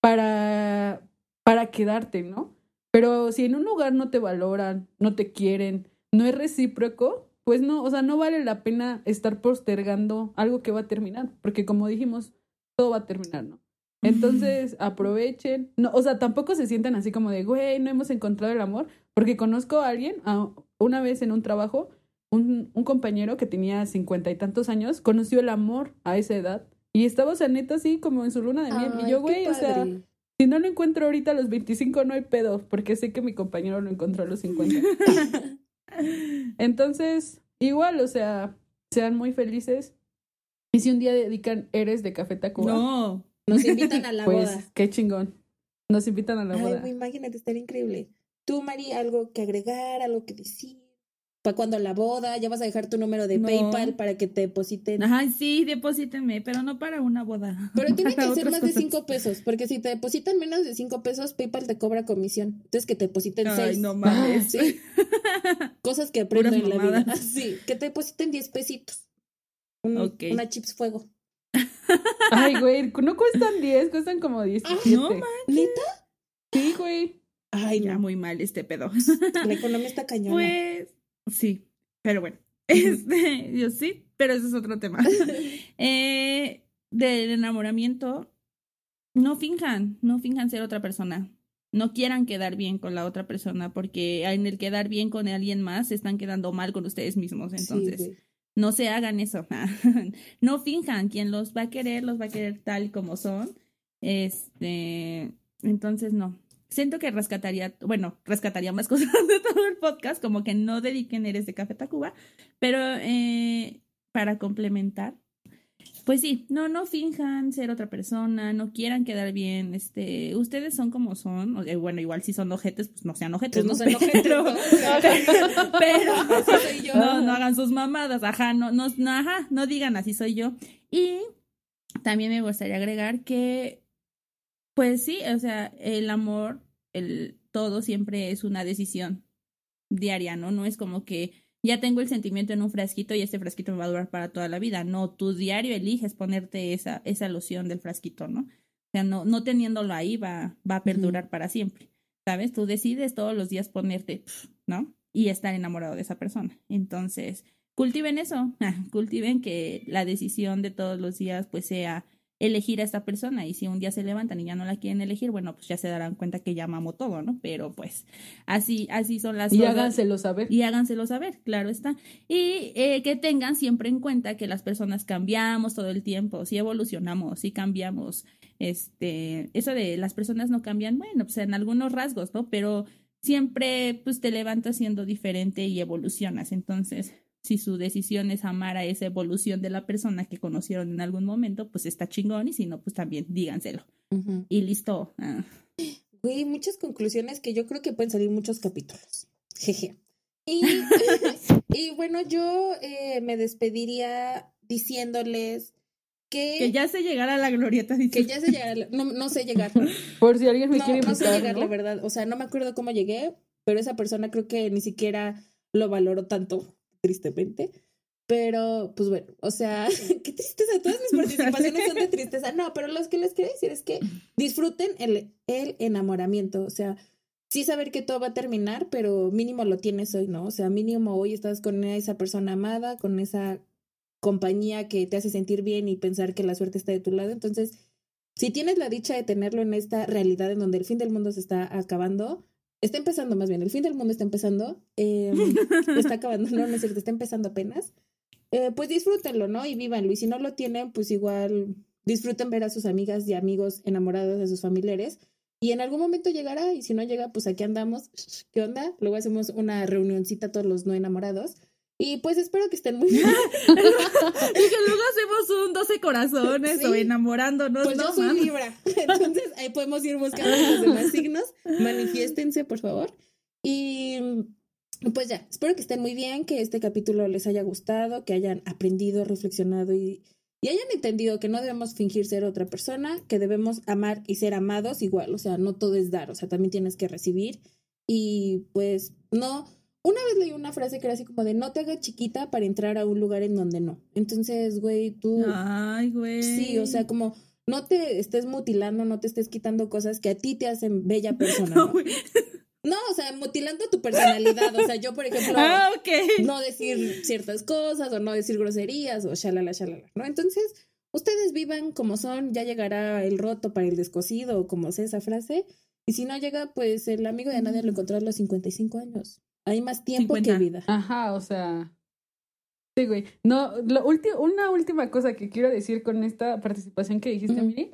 Speaker 3: para, para quedarte, ¿no? Pero si en un lugar no te valoran, no te quieren, no es recíproco, pues no, o sea, no vale la pena estar postergando algo que va a terminar, porque como dijimos, todo va a terminar, ¿no? Entonces, aprovechen. No, o sea, tampoco se sientan así como de, güey, no hemos encontrado el amor. Porque conozco a alguien, a, una vez en un trabajo, un, un compañero que tenía cincuenta y tantos años, conoció el amor a esa edad. Y estaba, o sea, neta, así como en su luna de miel. y yo, güey, o sea, si no lo encuentro ahorita a los 25, no hay pedo, porque sé que mi compañero lo encontró a los 50. Entonces, igual, o sea, sean muy felices. Y si un día dedican Eres de Café Tacuba.
Speaker 2: No, nos invitan a la
Speaker 3: pues,
Speaker 2: boda.
Speaker 3: qué chingón. Nos invitan a la boda.
Speaker 2: Ay, imagínate, estaría increíble. Tú, Mari, algo que agregar, algo que decir. Para cuando la boda, ya vas a dejar tu número de
Speaker 4: No.
Speaker 2: PayPal para que te depositen.
Speaker 4: Ay, sí, deposítenme, pero no para una boda.
Speaker 2: Pero tiene que ser más de cinco pesos, porque si te depositan menos de cinco pesos, PayPal te cobra comisión. Entonces que te depositen
Speaker 4: Ay,
Speaker 2: seis.
Speaker 4: no mames.
Speaker 2: Sí. Cosas que aprendo
Speaker 4: Puras
Speaker 2: en la vida. Sí, que te depositen diez pesitos. Un-
Speaker 4: Ok.
Speaker 2: Una chips fuego.
Speaker 3: Ay, güey, no cuestan 10, cuestan como 17.
Speaker 4: no,
Speaker 2: ¿Neta?
Speaker 3: Sí, güey.
Speaker 2: Ay,
Speaker 4: Ya
Speaker 2: no.
Speaker 4: muy mal este pedo.
Speaker 2: La economía está cañona.
Speaker 4: Pues sí, pero bueno. Este, yo sí, pero eso es otro tema. eh, del enamoramiento, no finjan, no finjan ser otra persona. No quieran quedar bien con la otra persona porque en el quedar bien con alguien más se están quedando mal con ustedes mismos.
Speaker 2: Sí,
Speaker 4: Entonces, no se hagan eso. no finjan. Quien los va a querer, los va a querer tal como son. Este, entonces no. Siento que rescataría, bueno, rescataría más cosas de todo el podcast, como que no dediquen Eres de Café Tacuba, pero eh, para complementar, pues sí, no, no finjan ser otra persona, no quieran quedar bien, este, ustedes son como son, eh, bueno, igual si son ojetes, pues no sean ojetes,
Speaker 2: Pues no sean ojetes,
Speaker 4: Pero- pero
Speaker 2: así soy yo.
Speaker 4: no, no hagan sus mamadas, ajá, no, no, no, ajá, no digan así soy yo. Y también me gustaría agregar que, pues sí, o sea, el amor, el todo siempre es una decisión diaria, ¿no? No es como que ya tengo el sentimiento en un frasquito y este frasquito me va a durar para toda la vida. No, tu diario eliges ponerte esa, esa loción del frasquito, ¿no? O sea, no, no teniéndolo ahí va, va a perdurar para siempre. ¿Sabes? Tú decides todos los días ponerte, ¿no? Y estar enamorado de esa persona. Entonces, cultiven eso, cultiven que la decisión de todos los días pues sea elegir a esta persona y si un día se levantan y ya no la quieren elegir, bueno, pues ya se darán cuenta que ya mamó todo, ¿no? Pero pues así así son las
Speaker 3: Y
Speaker 4: cosas.
Speaker 3: háganselo saber.
Speaker 4: Y háganselo saber, claro está. Y eh, que tengan siempre en cuenta que las personas cambiamos todo el tiempo, si evolucionamos, si cambiamos. Este, eso de las personas no cambian, bueno, pues en algunos rasgos, ¿no? Pero siempre pues te levantas siendo diferente y evolucionas. Entonces, si su decisión es amar a esa evolución de la persona que conocieron en algún momento, pues está chingón y si no, pues también díganselo. Y listo. Ah.
Speaker 2: Güey, muchas conclusiones que yo creo que pueden salir muchos capítulos. Jeje. Y, y bueno, yo eh, me despediría diciéndoles que,
Speaker 4: Que ya se llegara a la glorieta. dice.
Speaker 2: que ya se llegar, no, no sé llegar.
Speaker 3: Por si alguien me
Speaker 2: No,
Speaker 3: quiere
Speaker 2: no sé
Speaker 3: invitar.
Speaker 2: llegar,
Speaker 3: ¿no?
Speaker 2: la verdad. O sea, no me acuerdo cómo llegué, pero esa persona creo que ni siquiera lo valoró tanto, tristemente. Pero, pues bueno, o sea, qué tristeza. Todas mis participaciones son de tristeza. No, pero lo que les quiero decir es que disfruten el, el enamoramiento. O sea, sí saber que todo va a terminar, pero mínimo lo tienes hoy, ¿no? O sea, mínimo hoy estás con esa persona amada, con esa compañía que te hace sentir bien y pensar que la suerte está de tu lado. Entonces, si tienes la dicha de tenerlo en esta realidad en donde el fin del mundo se está acabando, está empezando más bien, el fin del mundo está empezando, eh, está acabando, no, no es cierto, está empezando apenas, eh, pues disfrútenlo, ¿no? Y vívanlo. Y si no lo tienen, pues igual disfruten ver a sus amigas y amigos enamorados de sus familiares. Y en algún momento llegará, y si no llega, pues aquí andamos. ¿Qué onda? Luego hacemos una reunioncita todos los no enamorados. Y pues espero que estén muy bien.
Speaker 4: Y que luego hacemos un 12 corazones
Speaker 2: Sí.
Speaker 4: o enamorándonos.
Speaker 2: Pues
Speaker 4: no,
Speaker 2: yo soy. Libra. Entonces ahí podemos ir buscando los demás signos. Por favor. Y pues ya, espero que estén muy bien, que este capítulo les haya gustado, que hayan aprendido, reflexionado y, y hayan entendido que no debemos fingir ser otra persona, que debemos amar y ser amados igual. O sea, no todo es dar, o sea, también tienes que recibir. Y pues no. Una vez leí una frase que era así como de no te hagas chiquita para entrar a un lugar en donde no. Entonces, güey, tú.
Speaker 4: Ay, güey.
Speaker 2: Sí, o sea, como no te estés mutilando, no te estés quitando cosas que a ti te hacen bella persona,
Speaker 4: No,
Speaker 2: ¿no? o sea, mutilando tu personalidad. O sea, yo, por ejemplo,
Speaker 4: Ah,
Speaker 2: no decir ciertas cosas o no decir groserías o shalala, shalala, ¿no? Entonces, ustedes vivan como son, ya llegará el roto para el descosido o como sea esa frase. Y si no llega, pues el amigo de nadie lo encontrará a los 55 años. Hay más tiempo
Speaker 4: 50.
Speaker 2: que vida.
Speaker 3: Ajá, o sea. Sí, güey. No, lo una última cosa que quiero decir con esta participación que dijiste,
Speaker 2: Ujú.
Speaker 3: Miri.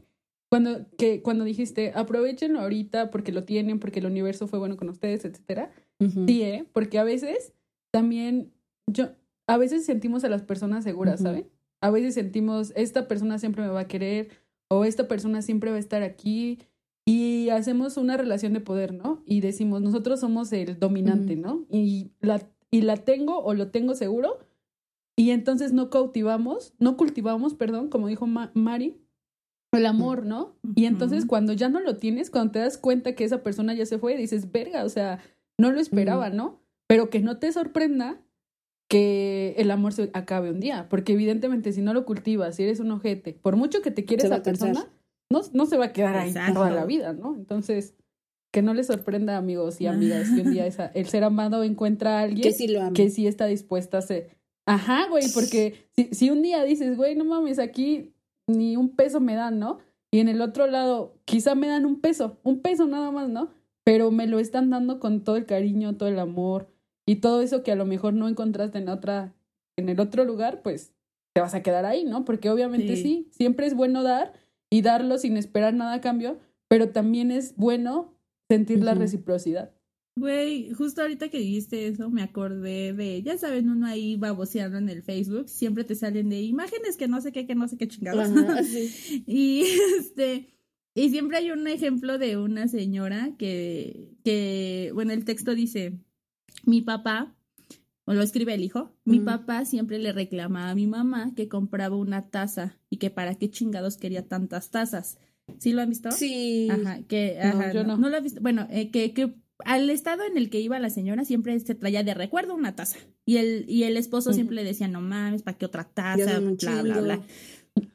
Speaker 3: Cuando, que, cuando dijiste, aprovechenlo ahorita porque lo tienen, porque el universo fue bueno con ustedes, etcétera.
Speaker 2: Ujú.
Speaker 3: Sí, ¿eh? Porque a veces también yo, a veces sentimos a las personas seguras. ¿saben? A veces sentimos, esta persona siempre me va a querer o esta persona siempre va a estar aquí y hacemos una relación de poder, ¿no? Y decimos, nosotros somos el dominante. ¿no? Y la, y la tengo o lo tengo seguro y entonces no cautivamos, no cultivamos, perdón, como dijo Ma- Mari, el amor, ¿no? Y entonces cuando ya no lo tienes, cuando te das cuenta que esa persona ya se fue, dices, verga, o sea, no lo esperaba, ¿no? Pero que no te sorprenda que el amor se acabe un día, porque evidentemente si no lo cultivas, si eres un ojete, por mucho que te quieres
Speaker 2: Se va
Speaker 3: a
Speaker 2: a cansar.
Speaker 3: persona, no, no se va a quedar ahí
Speaker 4: Exacto.
Speaker 3: toda la vida, ¿no? Entonces, que no les sorprenda, amigos y amigas, que un día esa- el ser amado encuentra a alguien
Speaker 2: Que sí lo
Speaker 3: que sí está dispuesta a hacer. Ajá, güey, porque si, si un día dices, güey, no mames, aquí ni un peso me dan, ¿no? Y en el otro lado, quizá me dan un peso, un peso nada más, ¿no? Pero me lo están dando con todo el cariño, todo el amor y todo eso que a lo mejor no encontraste en otra, en el otro lugar, pues te vas a quedar ahí, ¿no? Porque obviamente
Speaker 4: Sí.
Speaker 3: sí, siempre es bueno dar y darlo sin esperar nada a cambio, pero también es bueno sentir la reciprocidad.
Speaker 4: Güey, justo ahorita que dijiste eso, me acordé de, ya saben, uno ahí baboseando en el Facebook, siempre te salen de imágenes que no sé qué, que no sé qué chingados.
Speaker 2: Ajá, sí.
Speaker 4: Y este, y siempre hay un ejemplo de una señora que, que, bueno, el texto dice, mi papá, o lo escribe el hijo, mi papá siempre le reclamaba a mi mamá que compraba una taza y que para qué chingados quería tantas tazas. ¿Sí lo han visto?
Speaker 2: Sí.
Speaker 4: Ajá, que,
Speaker 3: No,
Speaker 4: ajá,
Speaker 3: yo
Speaker 4: no,
Speaker 3: no.
Speaker 4: no lo he visto. Bueno, eh, que, que al estado en el que iba la señora siempre se traía de recuerdo una taza. Y el, y el esposo siempre le decía, no mames, ¿para qué otra
Speaker 2: Ya
Speaker 4: taza?
Speaker 2: son un
Speaker 4: Bla, bla, bla.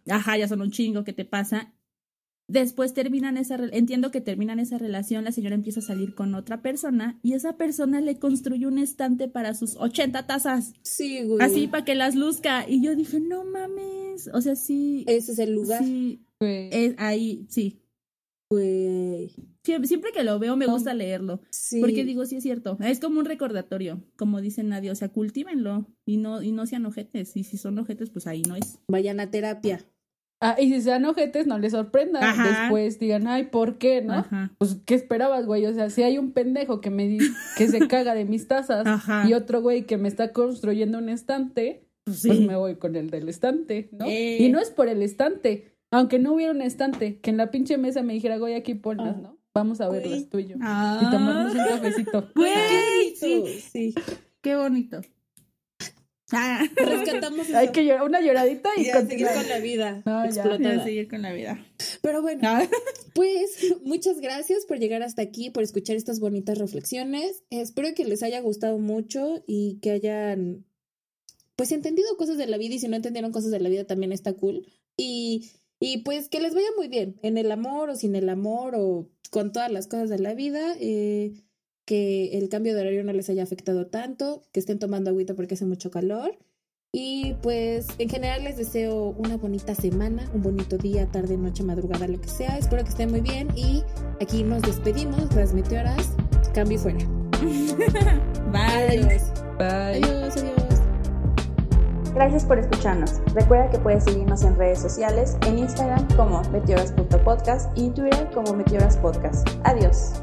Speaker 4: Ajá, ya son un chingo, ¿qué te pasa? Después terminan esa, entiendo que terminan esa relación, la señora empieza a salir con otra persona y esa persona le construye un estante para sus 80 tazas,
Speaker 2: Sí, güey.
Speaker 4: así para que las luzca. Y yo dije, no mames, o sea, sí,
Speaker 2: Ese es el lugar,
Speaker 4: sí, es ahí, sí.
Speaker 2: Güey.
Speaker 4: Siempre, siempre que lo veo me gusta leerlo.
Speaker 2: Sí.
Speaker 4: Porque digo, sí es cierto. Es como un recordatorio, como dice nadie. O sea, cultívenlo y no, y no sean ojetes. Y si son ojetes, pues ahí no es.
Speaker 2: Vayan a terapia.
Speaker 3: Ah, y si sean ojetes, no les sorprenda.
Speaker 4: Ajá.
Speaker 3: Después digan, ay, ¿por qué? ¿no?
Speaker 4: Ajá.
Speaker 3: Pues, ¿qué esperabas, güey? O sea, si hay un pendejo que me di que se caga de mis tazas
Speaker 4: Ajá.
Speaker 3: y otro güey que me está construyendo un estante,
Speaker 4: Pues
Speaker 3: pues
Speaker 4: sí.
Speaker 3: me voy con el del estante, ¿no?
Speaker 4: Eh.
Speaker 3: Y no es por el estante, aunque no hubiera un estante, que en la pinche mesa me dijera, güey, aquí ponlas,
Speaker 2: Ah.
Speaker 3: ¿no? Vamos a verlas tú y yo.
Speaker 4: Ah.
Speaker 3: Y tomarnos un cafecito.
Speaker 4: Güey,
Speaker 2: Qué bonito.
Speaker 4: sí.
Speaker 2: Sí.
Speaker 4: Qué bonito. Ah.
Speaker 2: Rescatamos eso.
Speaker 3: Hay que llorar, una lloradita y
Speaker 2: Y seguir con la vida
Speaker 3: No, ya.
Speaker 2: explotada.
Speaker 4: Ya seguir con la vida.
Speaker 2: Pero bueno,
Speaker 4: Ah.
Speaker 2: pues muchas gracias por llegar hasta aquí, por escuchar estas bonitas reflexiones. Espero que les haya gustado mucho y que hayan pues entendido cosas de la vida y si no entendieron cosas de la vida también está cool. Y, y pues que les vaya muy bien en el amor o sin el amor o con todas las cosas de la vida. eh, que el cambio de horario no les haya afectado tanto, que estén tomando agüita porque hace mucho calor. Y pues en general les deseo una bonita semana, un bonito día, tarde, noche, madrugada, lo que sea. Espero que estén muy bien y aquí nos despedimos, las meteoras, cambio y fuera.
Speaker 4: Bye.
Speaker 2: Adiós,
Speaker 3: Bye.
Speaker 2: adiós, adiós.
Speaker 1: Gracias por escucharnos. Recuerda que puedes seguirnos en redes sociales, en Instagram como meteoras.podcast y en Twitter como meteoras podcast. Adiós.